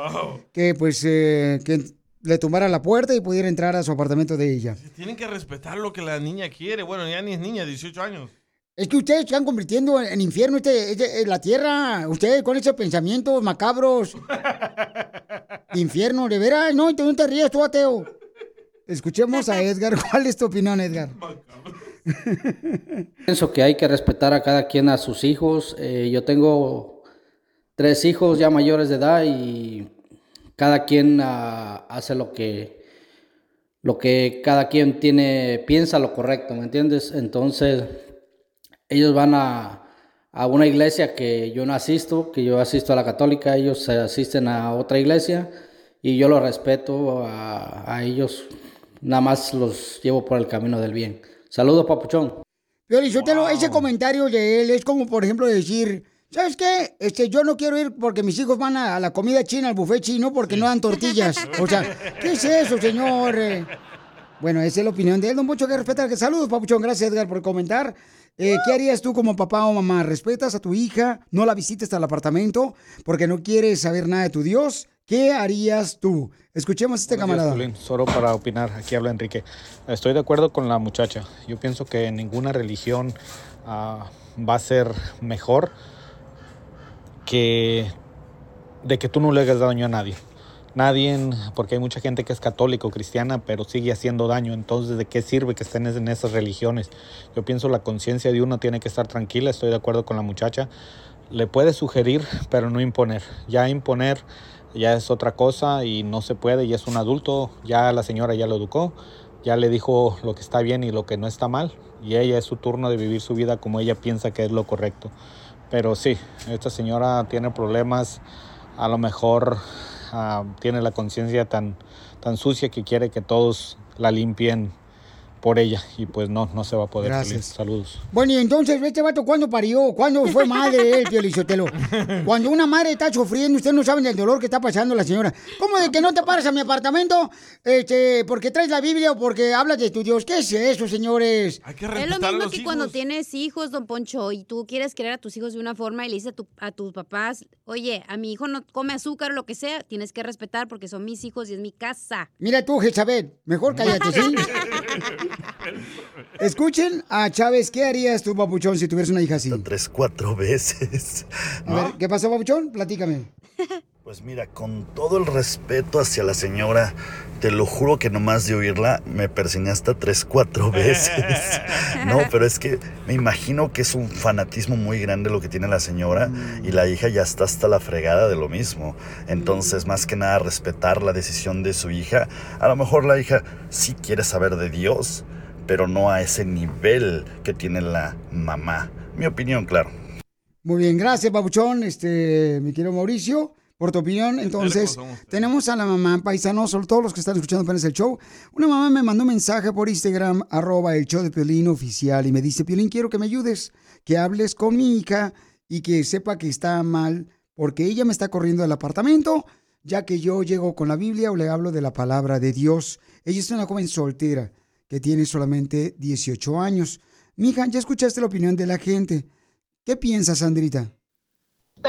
que pues eh, que le tumbara la puerta y pudiera entrar a su apartamento de ella. Tienen que respetar lo que la niña quiere. Bueno, ya ni es niña, 18 años. Es que ustedes se están convirtiendo en infierno este, este- en la tierra. Ustedes con esos pensamientos macabros. infierno, de veras. No, no te rías tú, ateo. Escuchemos a Edgar. ¿Cuál es tu opinión, Edgar? Pienso que hay que respetar a cada quien a sus hijos. Eh, yo tengo tres hijos ya mayores de edad y cada quien ah, hace lo que lo que cada quien tiene piensa lo correcto, ¿me entiendes? Entonces ellos van a, a una iglesia que yo no asisto, que yo asisto a la católica, ellos asisten a otra iglesia y yo los respeto a, a ellos, nada más los llevo por el camino del bien. Saludos, papuchón. Pero Sotelo, ese comentario de él es como, por ejemplo, decir, ¿sabes qué? Este, yo no quiero ir porque mis hijos van a, a la comida china, al buffet chino, porque no dan tortillas. O sea, ¿qué es eso, señor? Bueno, esa es la opinión de él. Don Mucho que respetar. Que saludos, papuchón. Gracias, Edgar, por comentar. Eh, ¿Qué harías tú como papá o mamá? ¿Respetas a tu hija? ¿No la visites al apartamento porque no quieres saber nada de tu Dios? ¿Qué harías tú? Escuchemos a este Buenos días, camarada. Piolín. Solo para opinar, aquí habla Enrique. Estoy de acuerdo con la muchacha. Yo pienso que ninguna religión ah, va a ser mejor que de que tú no le hagas daño a nadie. Nadie, porque hay mucha gente que es católica o cristiana, pero sigue haciendo daño. Entonces, ¿de qué sirve que estén en esas religiones? Yo pienso la conciencia de uno tiene que estar tranquila. Estoy de acuerdo con la muchacha. Le puede sugerir, pero no imponer. Ya imponer ya es otra cosa y no se puede, ya es un adulto, ya la señora ya lo educó, ya le dijo lo que está bien y lo que no está mal, y ella es su turno de vivir su vida como ella piensa que es lo correcto. Pero sí, esta señora tiene problemas, a lo mejor ah, tiene la conciencia tan, tan sucia que quiere que todos la limpien por ella, y pues no, no se va a poder. Gracias. Saludos. Bueno, y entonces, ¿este vato cuándo parió? ¿Cuándo fue madre él, Piolichotelo? Cuando una madre está sufriendo, ustedes no saben el dolor que está pasando la señora. ¿Cómo de que no te paras a mi apartamento este, porque traes la Biblia o porque hablas de tu Dios? ¿Qué es eso, señores? Es lo mismo que cuando tienes hijos, don Poncho, y tú quieres crear a tus hijos de una forma y le dices a, tu- a tus papás, oye, a mi hijo no come azúcar o lo que sea, tienes que respetar porque son mis hijos y es mi casa. Mira tú, Jezabel, mejor cállate, ¿sí? Escuchen a Chávez, ¿qué harías tú, papuchón, si tuvieras una hija así? Tres, cuatro veces. A ver, ¿qué pasó, papuchón? Platícame. Pues mira, con todo el respeto hacia la señora, te lo juro que nomás de oírla me persigné hasta tres, cuatro veces. No, pero es que me imagino que es un fanatismo muy grande lo que tiene la señora y la hija ya está hasta la fregada de lo mismo. Entonces, más que nada, respetar la decisión de su hija. A lo mejor la hija sí quiere saber de Dios, pero no a ese nivel que tiene la mamá. Mi opinión, claro. Muy bien, gracias, papuchón, este, mi querido Mauricio, por tu opinión. Entonces, tenemos a la mamá, paisanos, sobre todos los que están escuchando apenas el show. Una mamá me mandó un mensaje por Instagram, arroba el show de Piolín oficial, y me dice, Piolín, quiero que me ayudes, que hables con mi hija y que sepa que está mal, porque ella me está corriendo del apartamento, ya que yo llego con la Biblia o le hablo de la palabra de Dios. Ella es una joven soltera que tiene solamente 18 años. Mija, ya escuchaste la opinión de la gente. ¿Qué piensas, Sandrita?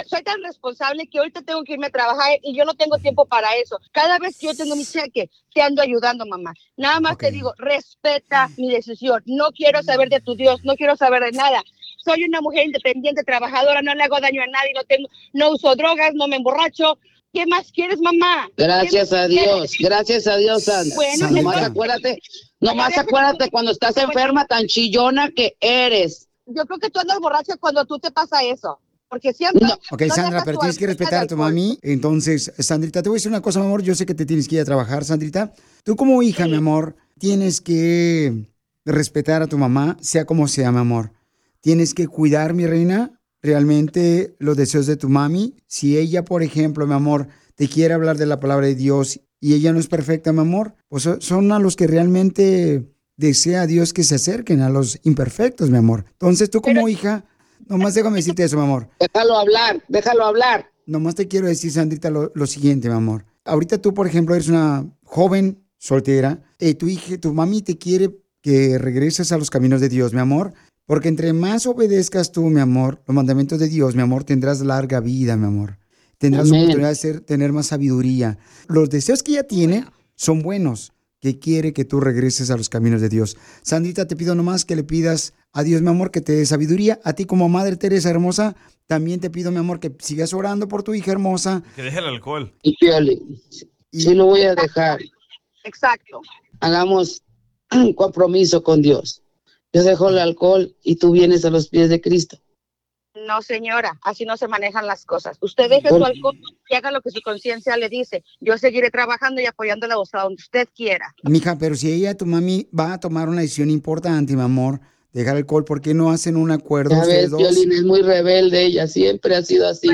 Soy tan responsable que ahorita tengo que irme a trabajar y yo no tengo tiempo para eso. Cada vez que yo tengo mi cheque, te ando ayudando, mamá. Nada más te digo, respeta mi decisión. No quiero saber de tu Dios, no quiero saber de nada. Soy una mujer independiente, trabajadora, no le hago daño a nadie, no tengo, no uso drogas, no me emborracho. ¿Qué más quieres, mamá? ¿Qué Gracias a quieres? Dios, gracias a Dios, Sandra. Bueno, nomás entonces- acuérdate, nomás acuérdate cuando estás enferma tan chillona que eres. Yo creo que tú andas borracha cuando tú te pasa eso. Porque siempre. Ok, Sandra, pero tienes que respetar a tu mami. Entonces, Sandrita, te voy a decir una cosa, mi amor. Yo sé que te tienes que ir a trabajar, Sandrita. Tú como hija, mi amor, tienes que respetar a tu mamá, sea como sea, mi amor. Tienes que cuidar, mi reina, realmente los deseos de tu mami. Si ella, por ejemplo, mi amor, te quiere hablar de la palabra de Dios y ella no es perfecta, mi amor, pues so- son a los que realmente desea a Dios que se acerquen, a los imperfectos, mi amor. Entonces, tú como hija, nomás déjame decirte eso, mi amor. Déjalo hablar, déjalo hablar. Nomás te quiero decir, Sandrita, lo, lo siguiente, mi amor. Ahorita tú, por ejemplo, eres una joven soltera. eh, tu hija, tu mami te quiere que regreses a los caminos de Dios, mi amor. Porque entre más obedezcas tú, mi amor, los mandamientos de Dios, mi amor, tendrás larga vida, mi amor. Tendrás Amén. oportunidad de ser- tener más sabiduría. Los deseos que ella tiene son buenos. Que quiere que tú regreses a los caminos de Dios. Sandrita, te pido nomás que le pidas a Dios, mi amor, que te dé sabiduría. A ti como Madre Teresa hermosa, también te pido, mi amor, que sigas orando por tu hija hermosa. Que deje el alcohol. Y Piolín, sí lo voy a dejar. Exacto. Hagamos un compromiso con Dios. Yo dejo el alcohol y tú vienes a los pies de Cristo. No, señora, así no se manejan las cosas. Usted deje su alcohol y haga lo que su conciencia le dice. Yo seguiré trabajando y apoyándola hasta donde usted quiera. Mija, pero si ella, tu mami, va a tomar una decisión importante, mi amor, dejar el alcohol, ¿por qué no hacen un acuerdo Ya ves? Violín es muy rebelde, ella siempre ha sido así.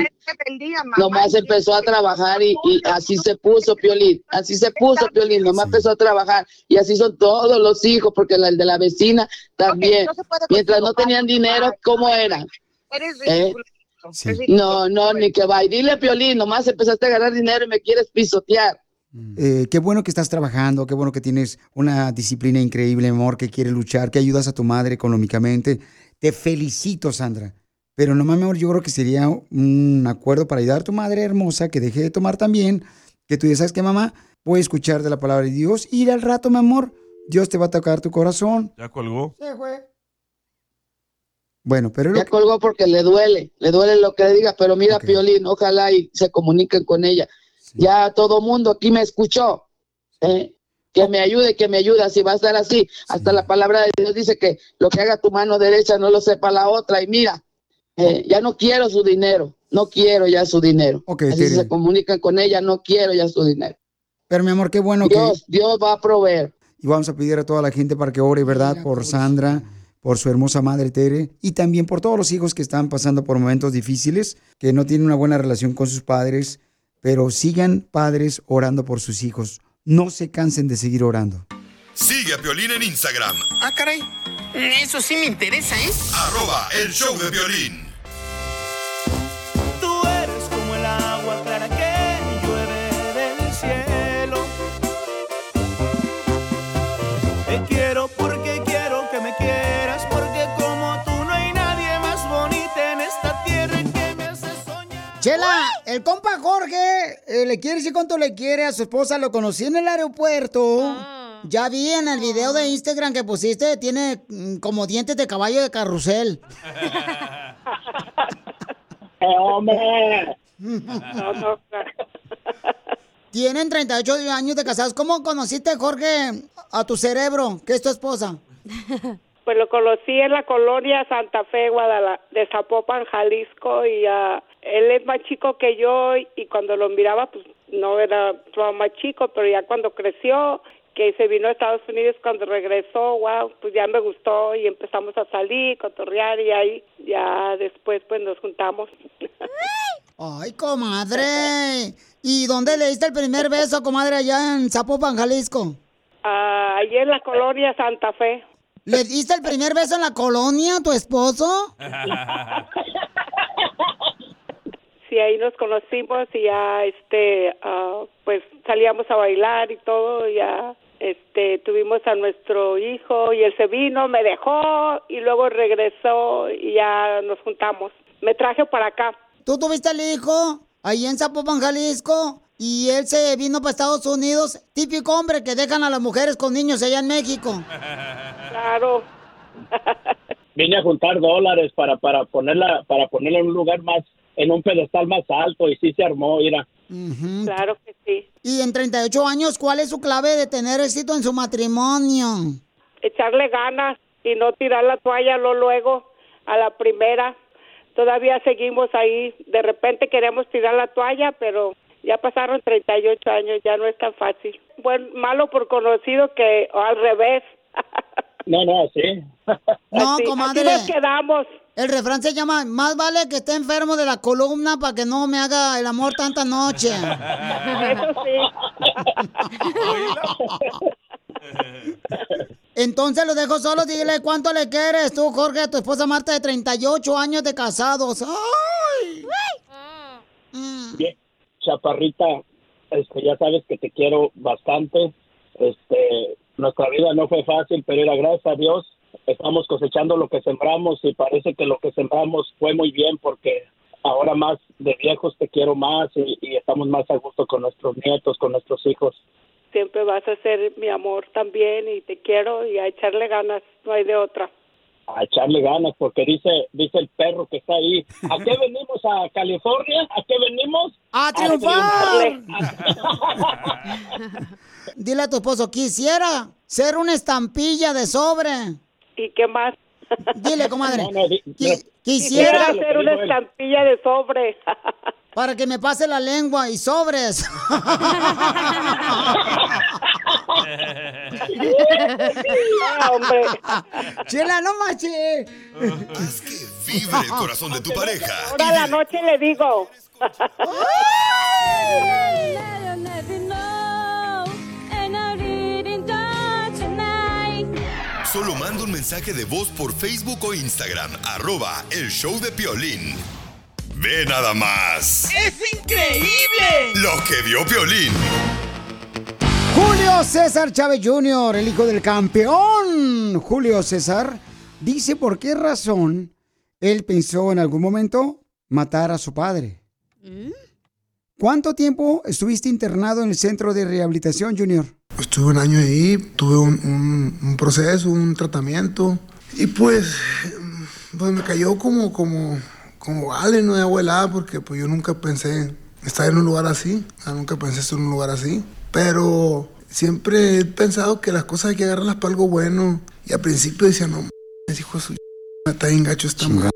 Nomás empezó a trabajar y, y así se puso Piolín, así se puso Piolín, nomás empezó a trabajar y así son todos los hijos, porque la el de la vecina también. Mientras no tenían dinero, ¿cómo era? Eres ¿Eh? ridículo. No, no, ni que va. Y dile Piolín, nomás empezaste a ganar dinero y me quieres pisotear. Eh, qué bueno que estás trabajando, qué bueno que tienes una disciplina increíble, amor, que quieres luchar, que ayudas a tu madre económicamente. Te felicito, Sandra. Pero nomás, mi amor, yo creo que sería un acuerdo para ayudar a tu madre hermosa que deje de tomar también, que tú ya sabes que mamá puede escuchar de la palabra de Dios, ir al rato, mi amor, Dios te va a tocar tu corazón. Ya colgó. Bueno, pero Ya colgó porque le duele, le duele lo que le digas, pero mira, Piolín, ojalá y se comuniquen con ella. Ya todo mundo aquí me escuchó. ¿eh? Que me ayude, que me ayude, así va a estar así. Hasta la palabra de Dios dice que lo que haga tu mano derecha no lo sepa la otra. Y mira, eh, ya no quiero su dinero, no quiero ya su dinero. así Tere. se comunican con ella, no quiero ya su dinero. Pero mi amor, qué bueno Dios, que... Dios va a proveer. Y vamos a pedir a toda la gente para que ore, ¿verdad? Por Sandra, por su hermosa madre Tere y también por todos los hijos que están pasando por momentos difíciles, que no tienen una buena relación con sus padres, pero sigan padres orando por sus hijos. No se cansen de seguir orando. Sigue a Piolín en Instagram, Ah, caray. Eso sí me interesa, ¿eh? arroba el show de violín. Chela, el compa Jorge eh, le quiere decir cuánto le quiere a su esposa. Lo conocí en el aeropuerto. Ya vi en el video de Instagram que pusiste, tiene mm, como dientes de caballo de carrusel. hombre! Tienen 38 años de casados. ¿Cómo conociste, Jorge, a tu cerebro, que es tu esposa? Pues lo conocí en la colonia Santa Fe, Guadalajara, de Zapopan, Jalisco, y ah, él es más chico que yo, y cuando lo miraba, pues no era más chico, pero ya cuando creció, que se vino a Estados Unidos, cuando regresó, wow, pues ya me gustó y empezamos a salir, cotorrear, y ahí ya después pues nos juntamos. Ay, comadre. ¿Y dónde le diste el primer beso, comadre, allá en Zapopan, Jalisco? Ah, allí en la colonia Santa Fe. ¿Le diste el primer beso en la colonia a tu esposo? Sí, ahí nos conocimos y ya, este, ah, pues salíamos a bailar y todo, ya, este, tuvimos a nuestro hijo y él se vino, me dejó y luego regresó y ya nos juntamos. Me traje para acá. ¿Tú tuviste el hijo ahí en Zapopan, Jalisco? Y él se vino para Estados Unidos. Típico hombre que dejan a las mujeres con niños allá en México. Claro. Vine a juntar dólares para, para ponerla, para ponerla en un lugar más, en un pedestal más alto y sí se armó, mira. Claro que sí. Y en 38 años, ¿cuál es su clave de tener éxito en su matrimonio? Echarle ganas y no tirar la toalla lo luego a la primera. Todavía seguimos ahí. De repente queremos tirar la toalla, pero ya pasaron 38 años, ya no es tan fácil. Bueno, malo por conocido que o al revés. No, no, sí. No, Así- comadre. así nos quedamos. El refrán se llama, más vale que esté enfermo de la columna para que no me haga el amor tanta noche. Eso Entonces lo dejo solo, dile cuánto le quieres tú, Jorge, a tu esposa Marta de 38 años de casados. ¡Ay! Bien, chaparrita, este, ya sabes que te quiero bastante. Este, nuestra vida no fue fácil, pero era gracias a Dios. Estamos cosechando lo que sembramos y parece que lo que sembramos fue muy bien porque ahora más de viejos te quiero más y, y estamos más a gusto con nuestros nietos, con nuestros hijos. siempre vas a ser mi amor también y te quiero y a echarle ganas, no hay de otra. A echarle ganas, porque dice dice el perro que está ahí. ¿A qué venimos a California? ¿A qué venimos? ¡A triunfar! Dile a tu esposo, quisiera ser una estampilla de sobre. ¿Y qué más? Dile, comadre. No, no, di- qui- no. Quisiera ser una estampilla de sobre. para que me pase la lengua y sobres. Ah, hombre. Chela, no mache. Haz que vibre el corazón de tu pareja. Toda la noche le digo. Solo manda un mensaje de voz por Facebook o Instagram, arroba el show de Piolín. Ve nada más. ¡Es increíble! Lo que vio Piolín. Julio César Chávez Jr., el hijo del campeón. Julio César dice por qué razón él pensó en algún momento matar a su padre. ¿Cuánto tiempo estuviste internado en el centro de rehabilitación, Junior? Estuve un año ahí, tuve un, un- un proceso, un tratamiento y pues, pues me cayó como, como, como vale, no de abuelada, porque pues yo nunca pensé estar en un lugar así, nunca pensé estar en un lugar así, pero siempre he pensado que las cosas hay que agarrarlas para algo bueno y al principio decía, no, mames, hijo de su está bien gacho esta madre.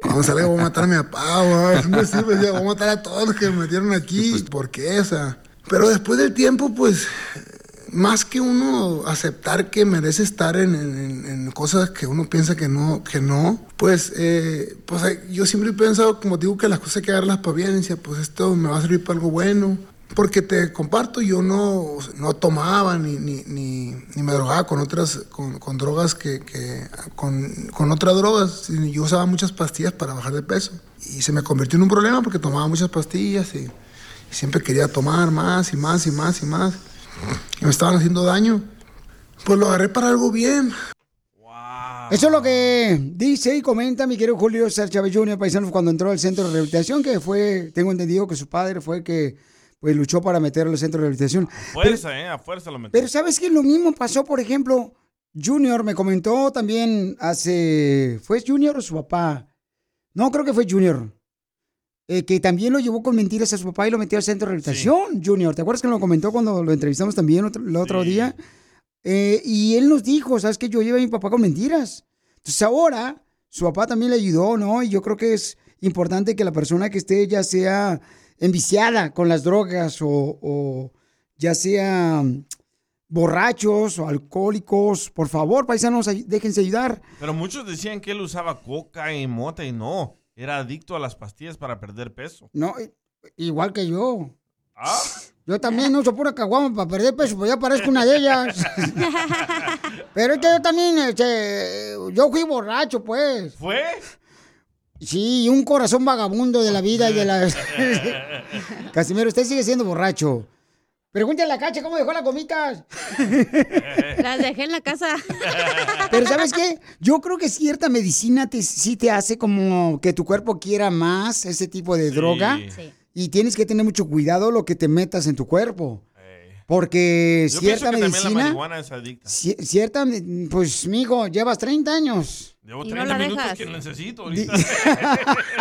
Cuando salga voy a matar a mi papá. No sirve, decía, voy a matar a todos los que me metieron aquí. ¿Por qué? O sea, pero después del tiempo, pues, más que uno aceptar que merece estar en, en- en cosas que uno piensa que no, que no, pues, eh, pues eh, yo siempre he pensado, como digo, que las cosas hay que darlas para bien. Decía, pues esto me va a servir para algo bueno. Porque te comparto, yo no, no tomaba ni, ni, ni, ni me drogaba con otras, con, con drogas que, que con, con otras drogas. Yo usaba muchas pastillas para bajar de peso. Y se me convirtió en un problema porque tomaba muchas pastillas y, y siempre quería tomar más y más y más y más. Me estaban haciendo daño. Pues lo agarré para algo bien. Eso es lo que dice y comenta mi querido Julio César Chávez Jr., paisano, cuando entró al centro de rehabilitación, que fue, tengo entendido que su padre fue que pues luchó para meterlo al centro de rehabilitación. Pero, Fuerza, ¿eh? A fuerza lo metió. pero ¿sabes qué? Lo mismo pasó, por ejemplo, Junior me comentó también hace... ¿Fue Junior o su papá? No, creo que fue Junior. Eh, que también lo llevó con mentiras a su papá y lo metió al centro de rehabilitación, Junior. ¿Te acuerdas que lo comentó cuando lo entrevistamos también otro- el otro día? Eh, y él nos dijo, ¿sabes qué? Yo llevé a mi papá con mentiras. Entonces ahora su papá también le ayudó, ¿no? Y yo creo que es importante que la persona que esté ya sea enviciada con las drogas o, o ya sea mm, borrachos o alcohólicos, por favor, paisanos, déjense ayudar. Pero muchos decían que él usaba coca y mota y no. Era adicto a las pastillas para perder peso. No, igual que yo. Ah. Yo también uso pura caguama para perder peso, pues ya parezco una de ellas. Pero es que yo también, este, yo fui borracho, pues. ¿Fue? Sí, un corazón vagabundo de la vida y de la... Casimiro, usted sigue siendo borracho. Pregúntale a la cacha cómo dejó las gomitas. Las dejé en la casa. Pero ¿sabes qué? Yo creo que cierta medicina te, sí te hace como que tu cuerpo quiera más ese tipo de droga. Sí. Y tienes que tener mucho cuidado lo que te metas en tu cuerpo. Porque Yo cierta que también la medicina... marihuana es adicta. ci- Cierta, pues, mijo, llevas 30 años. Llevo Y no 30 la minutos dejas. que necesito ahorita.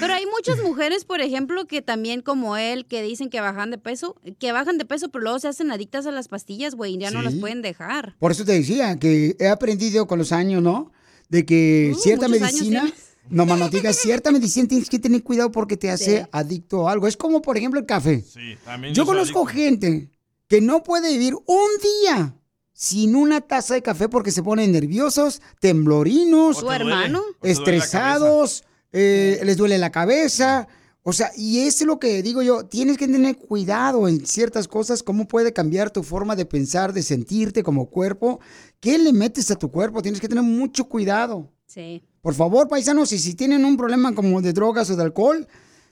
Pero hay muchas mujeres, por ejemplo, que también como él, que dicen que bajan de peso, que bajan de peso, pero luego se hacen adictas a las pastillas, güey, y ya no las pueden dejar. Por eso te decía que he aprendido con los años, ¿no? De que Uh, cierta medicina, no más no digas, cierta medicina tienes que tener cuidado porque te hace Sí. adicto a algo. Es como, por ejemplo, el café. Sí, también Yo conozco adicto. gente que no puede vivir un día sin una taza de café porque se ponen nerviosos, temblorinos, ¿Tu ¿Tu hermano? estresados, eh, les duele la cabeza. O sea, y eso es lo que digo yo, tienes que tener cuidado en ciertas cosas, cómo puede cambiar tu forma de pensar, de sentirte como cuerpo. ¿Qué le metes a tu cuerpo? Tienes que tener mucho cuidado. Sí. Por favor, paisanos, y si tienen un problema como de drogas o de alcohol,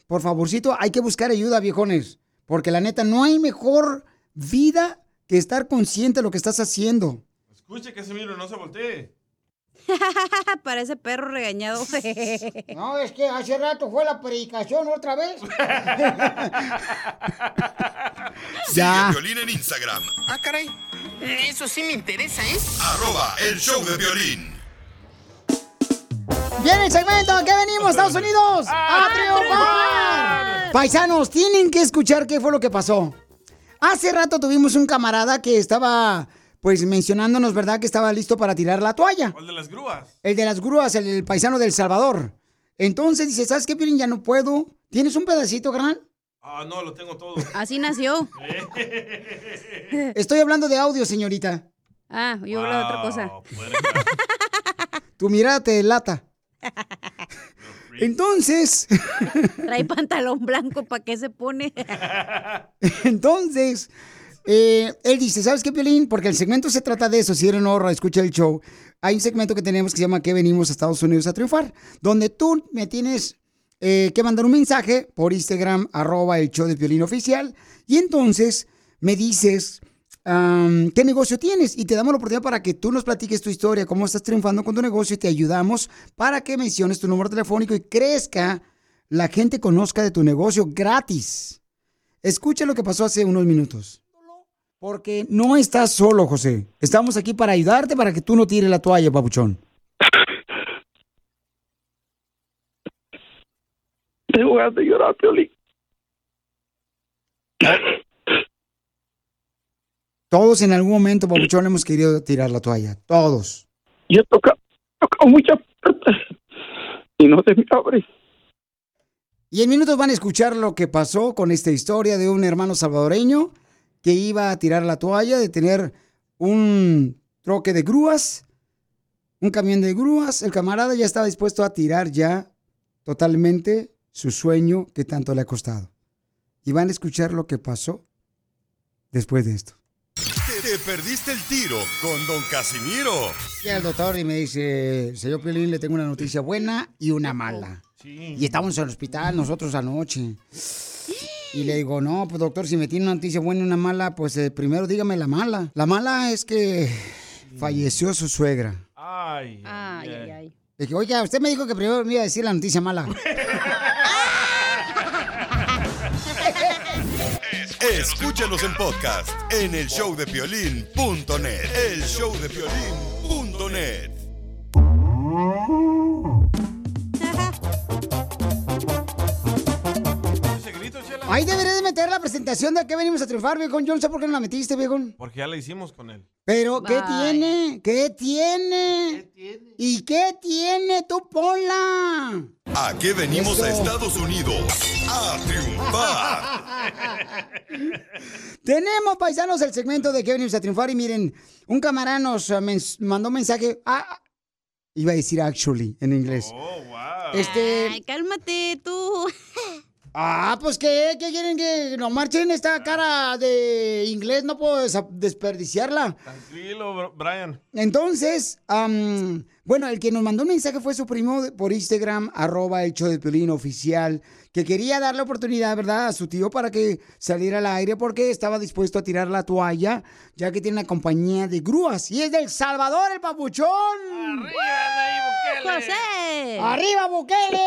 por favorcito, hay que buscar ayuda, viejones. Porque la neta, no hay mejor vida que estar consciente de lo que estás haciendo. Escuche, Casimiro, no se voltee. Parece perro regañado. No, es que hace rato fue la predicación otra vez. Sigue a Piolín en Instagram, Ah, caray. Eso sí me interesa, ¿eh? arroba el show de violín. Viene el segmento, ¿a qué venimos, Estados Unidos? ¡A triunfar! Paisanos, tienen que escuchar qué fue lo que pasó. Hace rato tuvimos un camarada que estaba, pues, mencionándonos, ¿verdad? Que estaba listo para tirar la toalla. ¿O el de las grúas? El de las grúas, el, el paisano del Salvador. Entonces dice, ¿sabes qué, Piolín? Ya no puedo. ¿Tienes un pedacito, gran? Ah, no, lo tengo todo. Así nació. Estoy hablando de audio, señorita. Ah, yo hablo de otra cosa. Tu mirada te delata. Entonces, Trae pantalón blanco, ¿para qué se pone? entonces, eh, él dice, ¿sabes qué, Piolín? Porque el segmento se trata de eso. Si eres honra, escucha el show. Hay un segmento que tenemos que se llama ¿Qué venimos a Estados Unidos a triunfar? Donde tú me tienes eh, que mandar un mensaje por Instagram, arroba el show de Piolín oficial. Y entonces me dices qué negocio tienes y te damos la oportunidad para que tú nos platiques tu historia, cómo estás triunfando con tu negocio y te ayudamos para que menciones tu número telefónico y crezca, la gente conozca de tu negocio gratis. Escucha lo que pasó hace unos minutos. Porque no estás solo, José. Estamos aquí para ayudarte para que tú no tires la toalla, papuchón. Tengo ganas de llorar, Piolín. Todos en algún momento, papuchón, hemos querido tirar la toalla. Todos. Yo he tocado, tocado muchas puertas y no se me abre. Y en minutos van a escuchar lo que pasó con esta historia de un hermano salvadoreño que iba a tirar la toalla de tener un troque de grúas, un camión de grúas. El camarada ya estaba dispuesto a tirar ya totalmente su sueño que tanto le ha costado. Y van a escuchar lo que pasó después de esto. Te, te perdiste el tiro con Don Casimiro. Llega el doctor y me dice, señor Piolín, le tengo una noticia buena y una mala. Y estábamos en el hospital nosotros anoche. Y le digo, no, pues doctor, si me tiene una noticia buena y una mala, pues eh, primero dígame la mala. La mala es que falleció su suegra. Ay, ay, ay, ay. Le dije, oiga, usted me dijo que primero me iba a decir la noticia mala. Escúchanos en podcast en el showdepiolín.net. El showdepiolín.net. Ahí deberías de meter la presentación de a qué venimos a triunfar, viejo. Yo no sé por qué no la metiste, viejo. Porque ya la hicimos con él. Pero, ¿qué Bye. tiene? ¿Qué tiene? ¿Y qué tiene? Tú ponla. ¿A qué venimos a. Estados Unidos? A triunfar. Tenemos, paisanos, el segmento de que venimos a triunfar. Y miren, un camarada nos mens- mandó un mensaje. Ah, ah, iba a decir actually en inglés. Este. Ay, cálmate tú. Ah, pues ¿qué? ¿Qué quieren que no marchen esta cara de inglés? No puedo desperdiciarla. Tranquilo, Br- Brian. Entonces, am, bueno, el que nos mandó un mensaje fue su primo por Instagram, arroba show de Piolín oficial, que quería darle oportunidad, ¿verdad?, a su tío para que saliera al aire porque estaba dispuesto a tirar la toalla, ya que tiene una compañía de grúas. Y es del Salvador, el papuchón. ¡José! ¡Arriba, Bukele!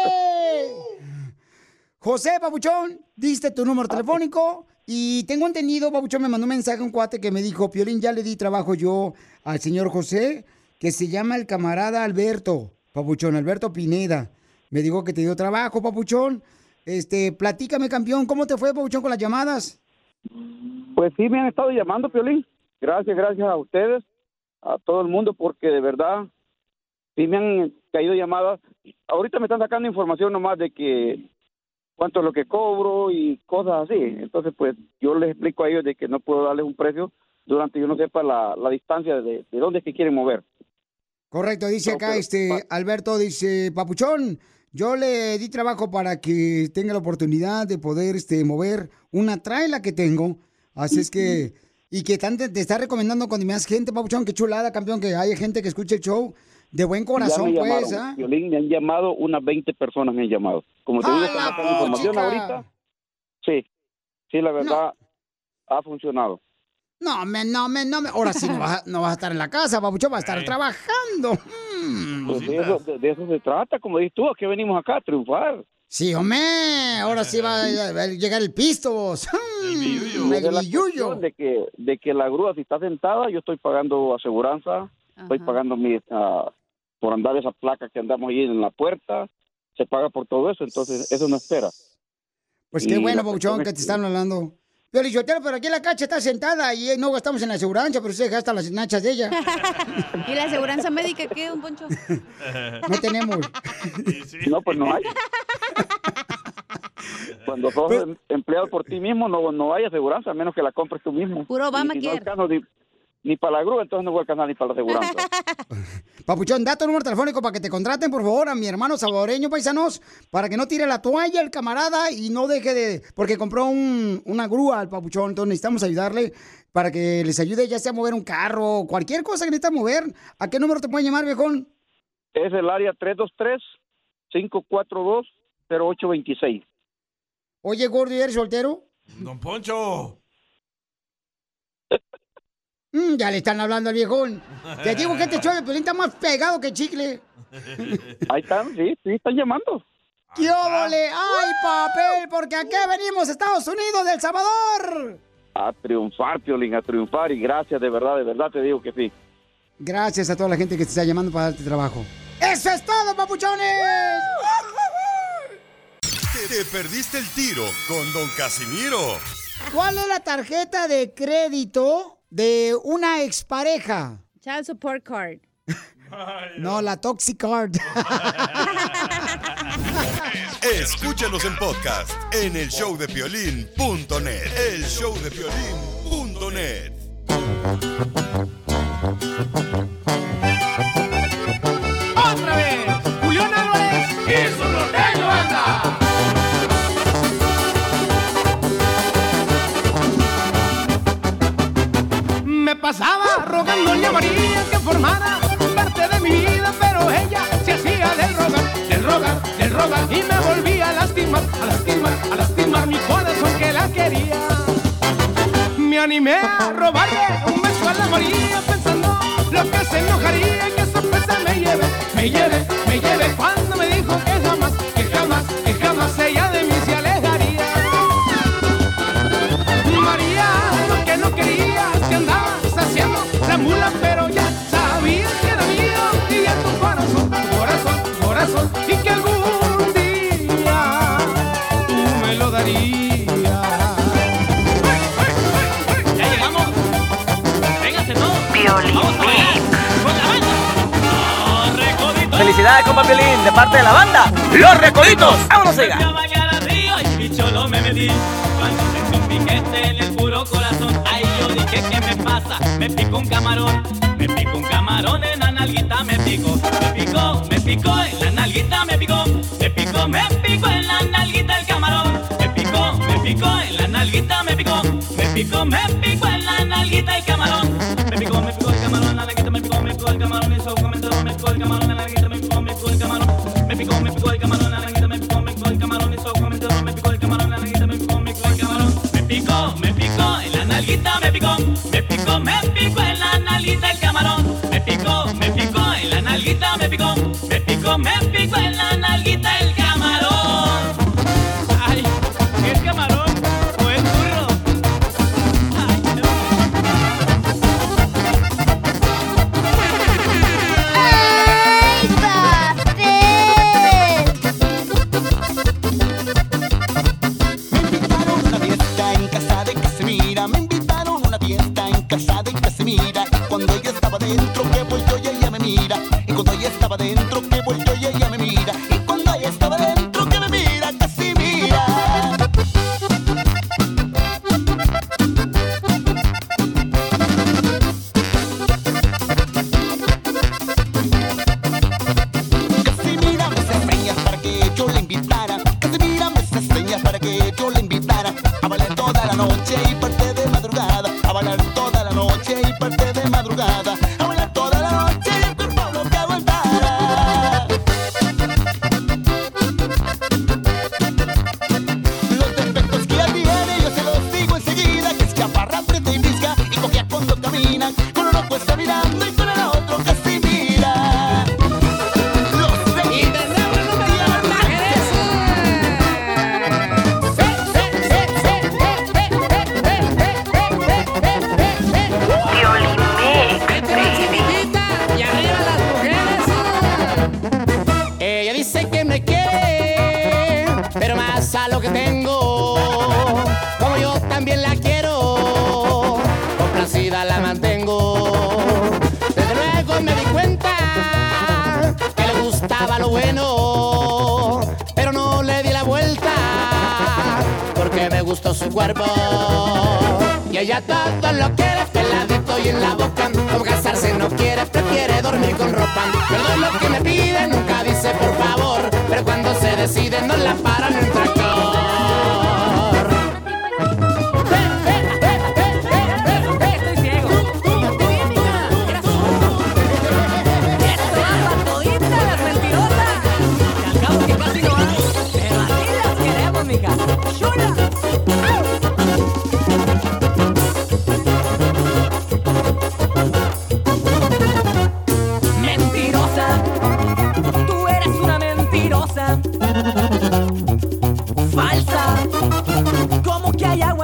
José Papuchón, diste tu número telefónico y tengo entendido, Papuchón me mandó un mensaje un cuate que me dijo, Piolín, ya le di trabajo yo al señor José, que se llama el camarada Alberto, Papuchón, Alberto Pineda. Me dijo que te dio trabajo, Papuchón. Este, platícame, campeón, ¿cómo te fue, Papuchón, con las llamadas? Pues sí, me han estado llamando, Piolín. Gracias, gracias a ustedes, a todo el mundo, porque de verdad sí me han caído llamadas. Ahorita me están sacando información nomás de que cuánto es lo que cobro y cosas así. Entonces, pues yo les explico a ellos de que no puedo darles un precio durante yo no sepa la, la distancia de, de dónde es que quieren mover. Correcto, dice acá este Alberto, dice, Papuchón, yo le di trabajo para que tenga la oportunidad de poder este, mover una traila que tengo. Así es que, y que te, te está recomendando con más gente, Papuchón, qué chulada, campeón, que hay gente que escuche el show de buen corazón, ya me pues, ¿ah? Piolín, me han llamado, unas 20 personas me han llamado. Como te digo, ¡A están la sacando información ahorita. Sí, sí, la verdad ha funcionado. No, me, no, me, no, me. Ahora sí no vas, a- no vas a estar en la casa, Papuchón, vas a estar trabajando. Pues de, eso, de- de eso se trata, como dices tú, ¿a qué venimos acá? A triunfar. Sí, hombre, ahora sí va a llegar el pisto, vos. Mm, El billuyo. cuestión de que, de que la grúa, si está sentada, yo estoy pagando aseguranza, estoy pagando mi, ah, por andar esa placa que andamos ahí en la puerta, se paga por todo eso, entonces eso no espera. Pues qué Y bueno, cuestión que te están hablando. Pero Lichotero, pero aquí la cacha está sentada y eh, no gastamos en la aseguranza, pero usted gasta las nachas de ella. ¿Y la aseguranza médica qué, don Poncho? No tenemos. No, pues no hay. Cuando sos em- empleado por ti mismo, no, no hay aseguranza, a menos que la compres tú mismo. Puro Y si no Obamacare. alcanzo ni, para la grúa, entonces no voy a alcanzar ni para la aseguranza. Papuchón, da tu número telefónico para que te contraten, por favor, a mi hermano salvadoreño, paisanos, para que no tire la toalla el camarada y no deje de... Porque compró un- una grúa al Papuchón, entonces necesitamos ayudarle para que les ayude ya sea a mover un carro, cualquier cosa que necesita mover. ¿A qué número te pueden llamar, viejón? es el área 323-542-0826. Oye, gordo, ¿y eres soltero? Don Poncho. Mm, ya le están hablando al viejón. Te digo que este show de Pelín está más pegado que chicle. Ahí están, sí, sí, están llamando. ¡Qué óvole! ¡Ay, papel! Porque aquí venimos, Estados Unidos del Salvador. A triunfar, Piolín, a triunfar. Y gracias, de verdad, de verdad te digo que sí. Gracias a toda la gente que te está llamando para darte trabajo. ¡Eso es todo, papuchones! Te, te perdiste el tiro con Don Casimiro. ¿Cuál es la tarjeta de crédito de una expareja? Child support card. No, la Toxic Card. Escúchanos en podcast en el showdepiolín.net. El showdepiolín.net. rogándole a que formara parte de mi vida, pero ella se hacía del rogar, del rogar, del rogar y me volvía a lastimar, a lastimar, a lastimar mi corazón que la quería. Me animé a robarle un beso a la María pensando lo que se enojaría y que sorpresa me lleve, me lleve, me lleve Piolín, de parte de la banda Los Recoditos. ¡Vámonos, oiga! Fui a bailar al río y bicholo me metí. Cuando sentí un piquete en el puro corazón, ay yo dije ¿qué me pasa? Me picó un camarón, me picó un camarón en la nalguita me picó, me picó, me picó en la nalguita me picó, me picó, me picó en la nalguita el camarón, me picó, me picó en la nalguita me picó, me picó, me picó en la nalguita el camarón, me picó, me picó, me picó en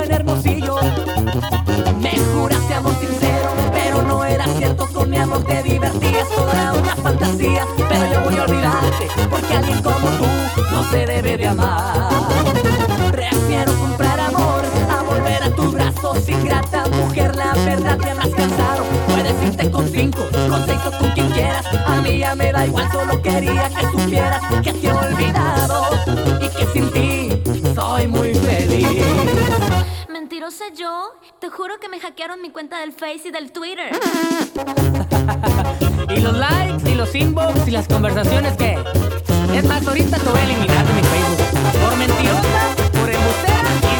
en Hermosillo. Me juraste amor sincero, pero no era cierto. Con mi amor te divertías, toda una fantasía. Pero yo voy a olvidarte, porque alguien como tú no se debe de amar. Prefiero comprar amor a volver a tus brazos. Ingrata mujer, la verdad te habrás cansado. Puedes irte con cinco, con seis o con quien quieras. A mí ya me da igual, solo quería que supieras que te he olvidado y que sin ti yo, te juro que me hackearon mi cuenta del Face y del Twitter. Y los likes, y los inbox, y las conversaciones que... Es más, ahorita te voy a eliminar de mi Facebook. Por mentirosa, por embustera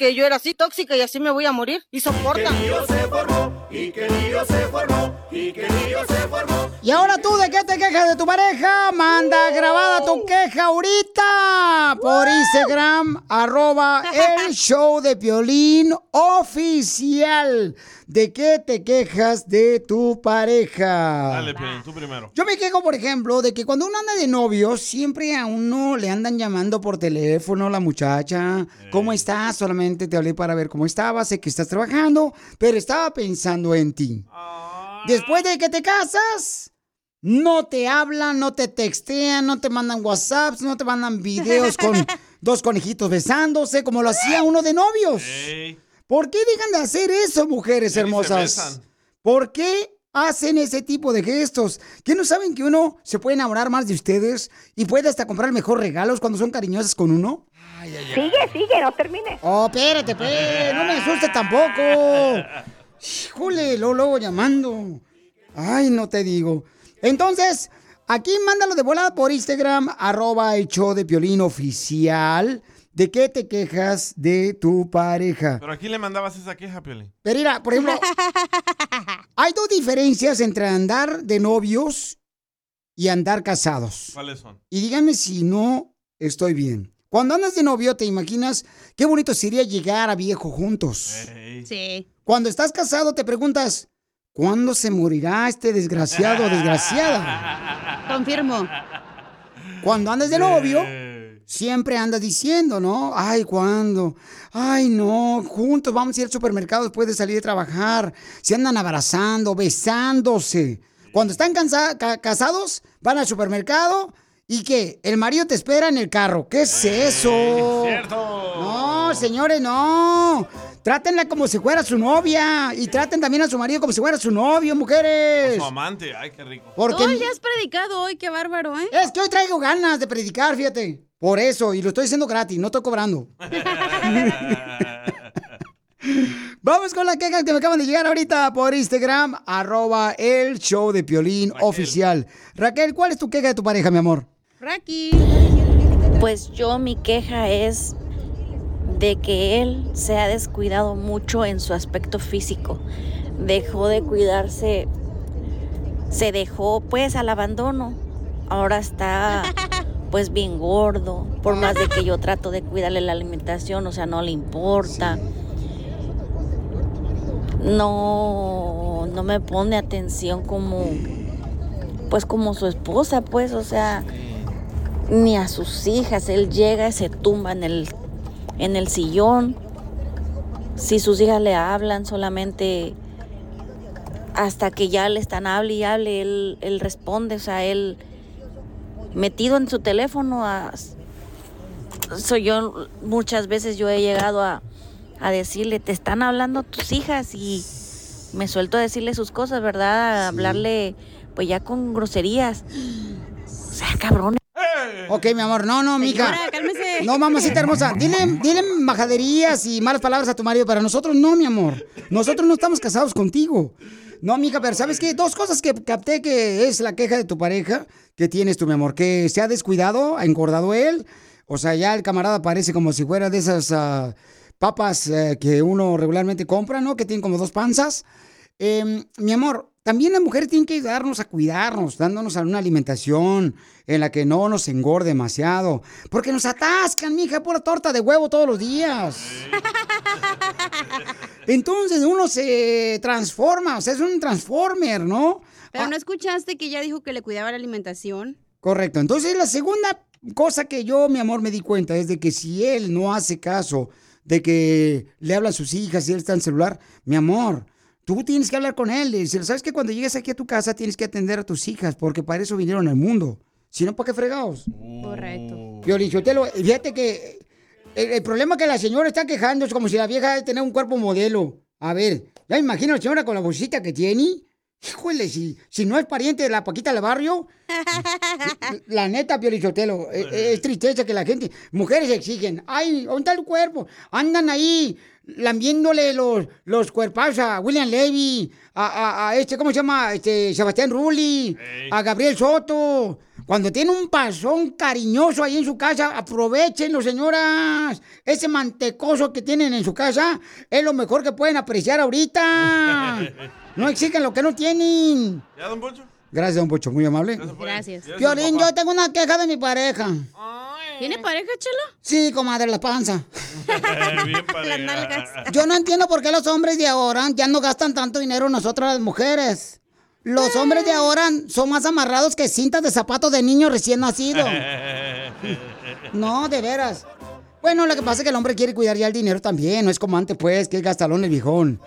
que yo era así tóxica y así me voy a morir? Y soporta. Y que lío se formó, y que lío se formó. Y ahora tú, ¿de qué te quejas de tu pareja? Manda grabada tu queja ahorita por Instagram, arroba el show de Piolín oficial. ¿De qué te quejas de tu pareja? Dale, Piolín, tú primero. Yo me quejo, por ejemplo, de que cuando uno anda de novio, siempre a uno le andan llamando por teléfono la muchacha. ¿Cómo estás? Solamente te hablé para ver cómo estabas. Sé que estás trabajando, pero estaba pensando en ti. Después de que te casas, no te hablan, no te textean, no te mandan WhatsApps, no te mandan videos con dos conejitos besándose, como lo hacía uno de novios. ¿Por qué dejan de hacer eso, mujeres Ya hermosas? ¿Por qué hacen ese tipo de gestos? ¿Que no saben que uno se puede enamorar más de ustedes y puede hasta comprar mejor regalos cuando son cariñosas con uno? Sigue, sigue, no termine. Oh, espérate, pues, no me asustes tampoco. Híjole, luego, luego llamando. Ay, no te digo. Entonces, aquí mándalo de volada por Instagram, arroba el show de Piolín oficial. ¿De qué te quejas de tu pareja? Pero aquí le mandabas esa queja, Piolín. Pero mira, por ejemplo, hay dos diferencias entre andar de novios y andar casados. ¿Cuáles son? Y díganme si no estoy bien. Cuando andas de novio, te imaginas qué bonito sería llegar a viejo juntos. Sí. Cuando estás casado, te preguntas, ¿cuándo se morirá este desgraciado o desgraciada? Confirmo. Cuando andas de novio, siempre andas diciendo, ¿no? Ay, ¿cuándo? Ay, no, juntos vamos a ir al supermercado después de salir de trabajar. Se andan abrazando, besándose. Cuando están cansa- casados, van al supermercado y ¿qué? El marido te espera en el carro. ¿Qué es eso? No, señores, no. Trátenla como si fuera su novia. Y traten también a su marido como si fuera su novio, mujeres. Su amante, ay, qué rico. Porque el día has predicado hoy, qué bárbaro, ¿eh? es que hoy traigo ganas de predicar, fíjate. Por eso, y lo estoy haciendo gratis, no estoy cobrando. Vamos con las quejas que me acaban de llegar ahorita por Instagram, arroba el show de Piolín oficial. Raquel, ¿cuál es tu queja de tu pareja, mi amor? Raki. Pues yo mi queja es de que él se ha descuidado mucho en su aspecto físico. Dejó de cuidarse, se dejó pues al abandono. Ahora está pues bien gordo, por más de que yo trato de cuidarle la alimentación, o sea, no le importa. No, no me pone atención como, pues como su esposa, pues, o sea, ni a sus hijas. Él llega y se tumba en el, en el sillón. Si sus hijas le hablan, solamente hasta que ya le están hable y hable, él, él responde, o sea, él metido en su teléfono. A, soy yo, muchas veces yo he llegado a, a decirle, te están hablando tus hijas y me suelto a decirle sus cosas, ¿verdad? A hablarle, pues ya con groserías. O sea, cabrón. Ok, mi amor, no, no, mija. Señora, cálmese. No, mamacita hermosa. Dile, dile majaderías y malas palabras a tu marido. Para nosotros no, mi amor. Nosotros no estamos casados contigo. No, mija, pero ¿sabes qué? Dos cosas que capté que es la queja de tu pareja que tienes tú, mi amor. Que se ha descuidado, ha engordado él. O sea, ya el camarada parece como si fuera de esas ah, papas eh, que uno regularmente compra, ¿no? Que tienen como dos panzas. Em, mi amor, también las mujeres tienen que ayudarnos a cuidarnos, dándonos una alimentación en la que no nos engorde demasiado. Porque nos atascan, mija, pura torta de huevo todos los días. Entonces uno se transforma, o sea, es un transformer, ¿no? Pero no escuchaste que ya dijo que le cuidaba la alimentación. Correcto. Entonces, la segunda cosa que yo, mi amor, me di cuenta es de que si él no hace caso de que le hablan sus hijas y él está en el celular, mi amor, tú tienes que hablar con él. Y decirle, ¿sabes que cuando llegues aquí a tu casa tienes que atender a tus hijas? Porque para eso vinieron al mundo. Si no, ¿para qué fregados? Correcto. Piolichotelo, fíjate que el, el problema que la señora está quejando es como si la vieja de tener un cuerpo modelo. A ver, ya imagino a la señora con la bolsita que tiene. Híjole, si, si no es pariente de la Paquita del barrio, la neta, Piolichotelo, es, es tristeza que la gente, mujeres exigen, ay, ¿dónde está el cuerpo? Andan ahí lambiéndole los, los cuerpazos a William Levy, a, a- a este, ¿cómo se llama? Este, Sebastián Rulli, a Gabriel Soto. Cuando tiene un pasón cariñoso ahí en su casa, aprovechenlo, señoras. Ese mantecoso que tienen en su casa es lo mejor que pueden apreciar ahorita. No exigen lo que no tienen. ¿Ya, don Poncho? Gracias, don Pocho, muy amable. Gracias. Piolín, yo tengo una queja de mi pareja. ¿Tiene pareja, chelo? Sí, comadre, la panza. Bien Las nalgas. Yo no entiendo por qué los hombres de ahora ya no gastan tanto dinero en nosotras las mujeres. Los hombres de ahora son más amarrados que cintas de zapatos de niño recién nacido. No, de veras. Bueno, lo que pasa es que el hombre quiere cuidar ya el dinero también. No es como antes, pues, que es gastalón el viejón.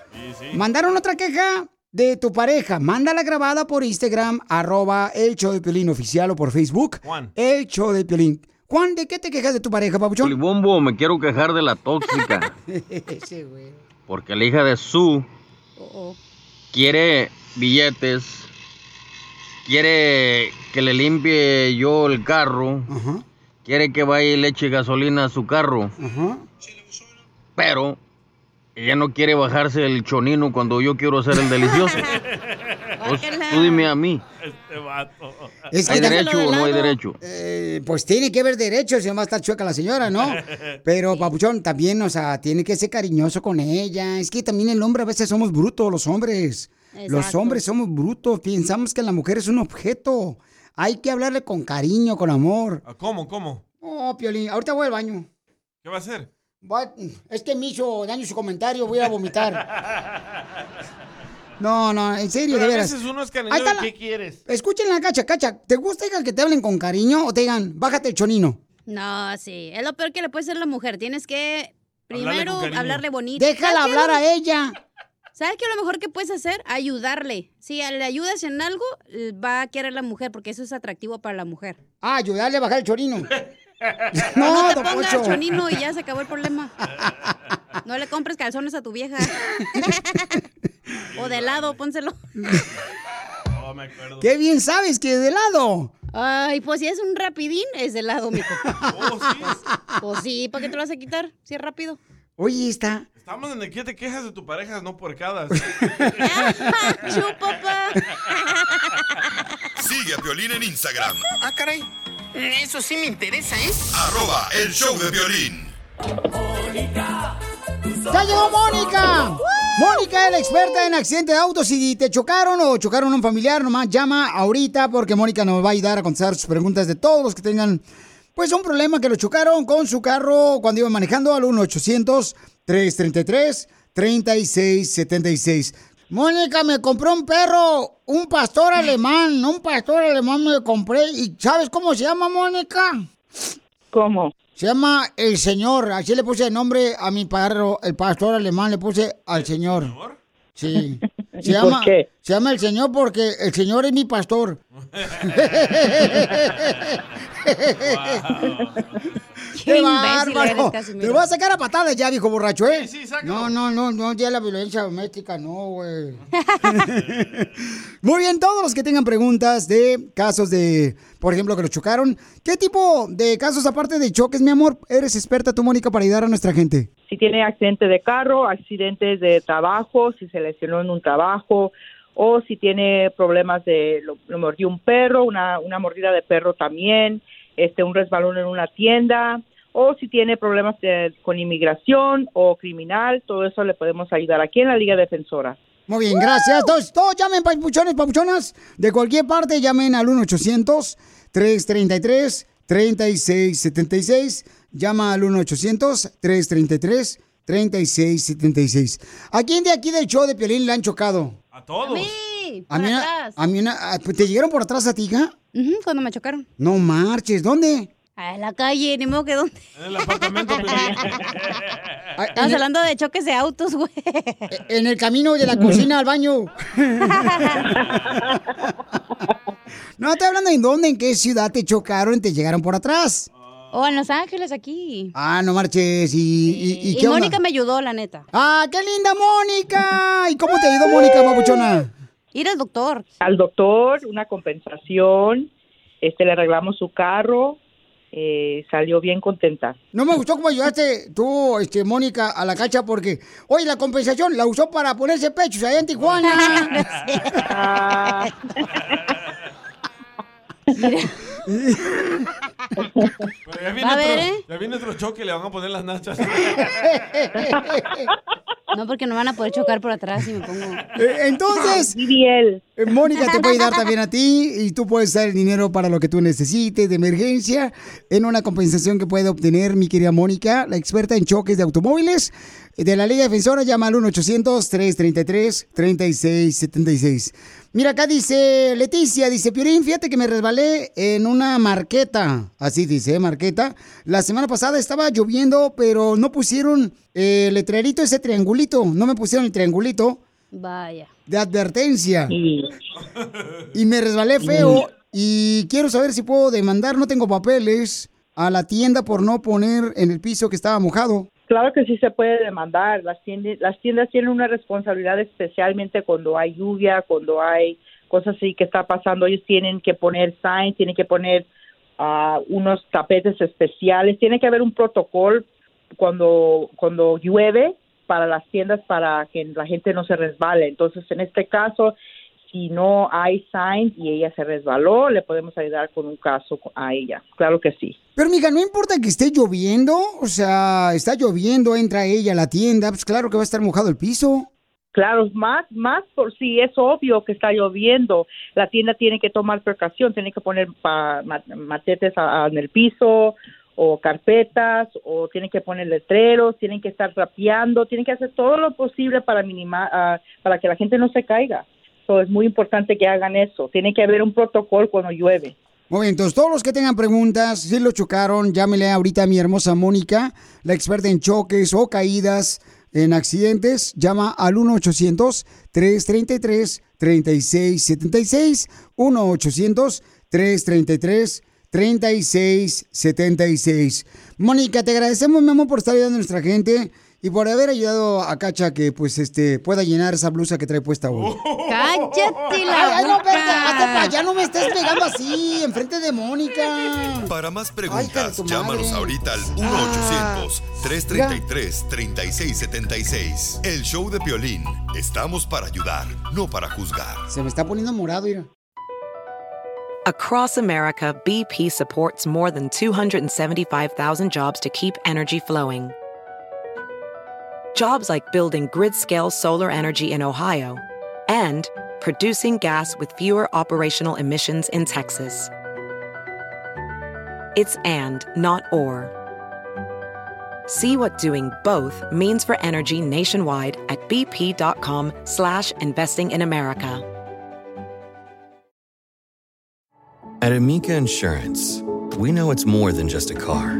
Mandaron otra queja de tu pareja. Mándala grabada por Instagram, arroba el show de Piolín oficial o por Facebook. Juan. El show de Piolín. Juan, ¿de qué te quejas de tu pareja, papuchón? Polibombo, me quiero quejar de la tóxica. Ese güey. Porque la hija de Sue quiere billetes, quiere que le limpie yo el carro, quiere que vaya y le eche gasolina a su carro. Pero ella no quiere bajarse el chonino cuando yo quiero hacer el delicioso. Pues, tú dime a mí, Este vato. Es ¿hay derecho de o no hay derecho? Eh, pues tiene que haber derechos, si no va a estar chueca la señora, ¿no? Pero, papuchón, también, o sea, tiene que ser cariñoso con ella. Es que también el hombre a veces somos brutos, los hombres. Los hombres somos brutos, pensamos que la mujer es un objeto. Hay que hablarle con cariño, con amor. Ah, ¿Cómo, cómo? Oh, Piolín, ahorita voy al baño. ¿Qué va a hacer? Voy a- Es que me hizo daño su comentario, voy a vomitar. No, no, en serio, Pero de a veras. veces uno es Ahí cariñoso. está la- ¿Qué quieres? Escuchen la cacha, cacha. ¿Te gusta que te hablen con cariño o te digan, bájate el chonino? No, sí. Es lo peor que le puede hacer a la mujer. Tienes que Hablarle primero cariño. hablarle bonito. Déjala hablar a ella. ¿Sabes qué? Lo mejor que puedes hacer, ayudarle. Si le ayudas en algo, va a querer la mujer, porque eso es atractivo para la mujer. Ah, ayudarle a bajar el chorino. No, no, te pongas Poncho. chonino y ya se acabó el problema. No le compres calzones a tu vieja. o de lado, pónselo. Oh, me acuerdo. ¡Qué bien sabes que de lado! Ay, pues si es un rapidín, es de lado, mijo. Oh, sí. Pues sí, ¿para qué te lo vas a quitar? Si es rápido. Oye, está. Estamos en el que te quejas de tu pareja, no por cada. Chupapa. Sigue a Piolín en Instagram, Ah, caray. Eso sí me interesa, ¿eh? arroba el show de violín. ¡Ya llegó Mónica! Mónica es la experta en accidentes de autos. Si te chocaron o chocaron a un familiar, nomás llama ahorita porque Mónica nos va a ayudar a contestar sus preguntas de todos los que tengan pues un problema que lo chocaron con su carro cuando iban manejando al 1-800-333-3676. Mónica, me compró un perro, un pastor alemán, un pastor alemán me compré. ¿Y sabes cómo se llama, Mónica? ¿Cómo? Se llama El Señor. Así le puse el nombre a mi perro, el pastor alemán, le puse al Señor. Sí. Se ¿Y por llama, qué? se llama El Señor porque el Señor es mi pastor. ¡Qué bárbaro! Te voy a sacar a patadas ya, viejo borracho, ¿eh? Sí, sí, no, no, no, no, ya la violencia doméstica, no, güey. Muy bien, todos los que tengan preguntas de casos de, por ejemplo, que lo chocaron, ¿qué tipo de casos aparte de choques, mi amor, eres experta tú, Mónica, para ayudar a nuestra gente? Si tiene accidente de carro, accidentes de trabajo, si se lesionó en un trabajo, o si tiene problemas de lo, lo mordió un perro, una, una mordida de perro también, este un resbalón en una tienda, o si tiene problemas de- con inmigración o criminal, todo eso le podemos ayudar aquí en la Liga Defensora. Muy bien, gracias. Todos, todos llamen, papuchones, papuchonas. De cualquier parte, llamen al 1-800-333-3676. Llama al 1-800-333-3676. ¿A quién de aquí del show de Piolín le han chocado? A todos. A por mí, una- atrás. a mí una- a- ¿Te llegaron por atrás a ti, hija? Ujú, cuando me chocaron. No marches, ¿dónde? A la calle, ni modo que dónde. En el apartamento. Piolín. Ah, Estamos en, el, hablando de choques de autos, güey. en el camino de la cocina al baño. No, estoy hablando en dónde, en qué ciudad te chocaron y te llegaron por atrás. O en Los Ángeles, aquí. Ah, no marches. ¿Y, y, y Y, qué onda? Mónica me ayudó, la neta. ¡Ah, qué linda Mónica! ¿Y cómo te ayudó Mónica, papuchona? Ir al doctor. Al doctor, una compensación, este le arreglamos su carro, eh, salió bien contenta. No me gustó cómo ayudaste tú, este, Mónica, a la cacha porque, oye, la compensación la usó para ponerse pechos allá en Tijuana. Pero ya viene, Va a ver, otro, ¿eh? ya viene otro choque, le van a poner las nachas. No, porque no van a poder chocar por atrás si me pongo. Eh, Entonces, eh, Mónica te puede ayudar también a ti y tú puedes dar el dinero para lo que tú necesites de emergencia en una compensación que puede obtener mi querida Mónica, la experta en choques de automóviles de la Liga Defensora. Llama al 1-800-333-3676. Mira, acá dice Leticia, dice, Piorín, fíjate que me resbalé en una marqueta. Así dice, marqueta. La semana pasada estaba lloviendo, pero no pusieron eh, el letrerito, ese triangulito. No me pusieron el triangulito Vaya. de advertencia. Y me resbalé feo. Y quiero saber si puedo demandar, no tengo papeles, a la tienda por no poner en el piso que estaba mojado. Claro que sí se puede demandar. Las tiendas, las tiendas tienen una responsabilidad especialmente cuando hay lluvia, cuando hay cosas así que está pasando. Ellos tienen que poner signs, tienen que poner ah, unos tapetes especiales. Tiene que haber un protocolo cuando cuando llueve para las tiendas para que la gente no se resbale. Entonces, en este caso, si no hay signs y ella se resbaló, le podemos ayudar con un caso a ella. Claro que sí. Pero, mija, no importa que esté lloviendo, o sea, está lloviendo, entra ella a la tienda, pues claro que va a estar mojado el piso. Claro, más, más por si es obvio que está lloviendo, la tienda tiene que tomar precaución, tiene que poner pa- matetes a- a- en el piso o carpetas o tienen que poner letreros, tienen que estar rapeando, tienen que hacer todo lo posible para minimar, ah, para que la gente no se caiga. So, es muy importante que hagan eso. Tiene que haber un protocolo cuando llueve. Muy bien, entonces todos los que tengan preguntas, si lo chocaron, llámele ahorita a mi hermosa Mónica, la experta en choques o caídas en accidentes. Llama al 1-800-333-3676. 1-800-333-3676. Mónica, te agradecemos, mi amor, por estar ayudando a nuestra gente. Y por haber ayudado a Cacha que pues este pueda llenar esa blusa que trae puesta hoy. Cállate la Ay, ay, no, boca. espérate, hazte pa' allá, no me estés pegando así, enfrente de Mónica. Para más Ay, preguntas, tu llámanos ahorita al Ah. 1-800-333-3676. El show de Piolín. Estamos para ayudar, no para juzgar. Se me está poniendo morado, mira. Across America, BP supports more than 275,000 jobs to keep energy flowing. Jobs like building grid scale solar energy in Ohio and producing gas with fewer operational emissions in Texas. It's and, not or. See what doing both means for energy nationwide at bp.com slash investing in America. At Amica Insurance, we know it's more than just a car.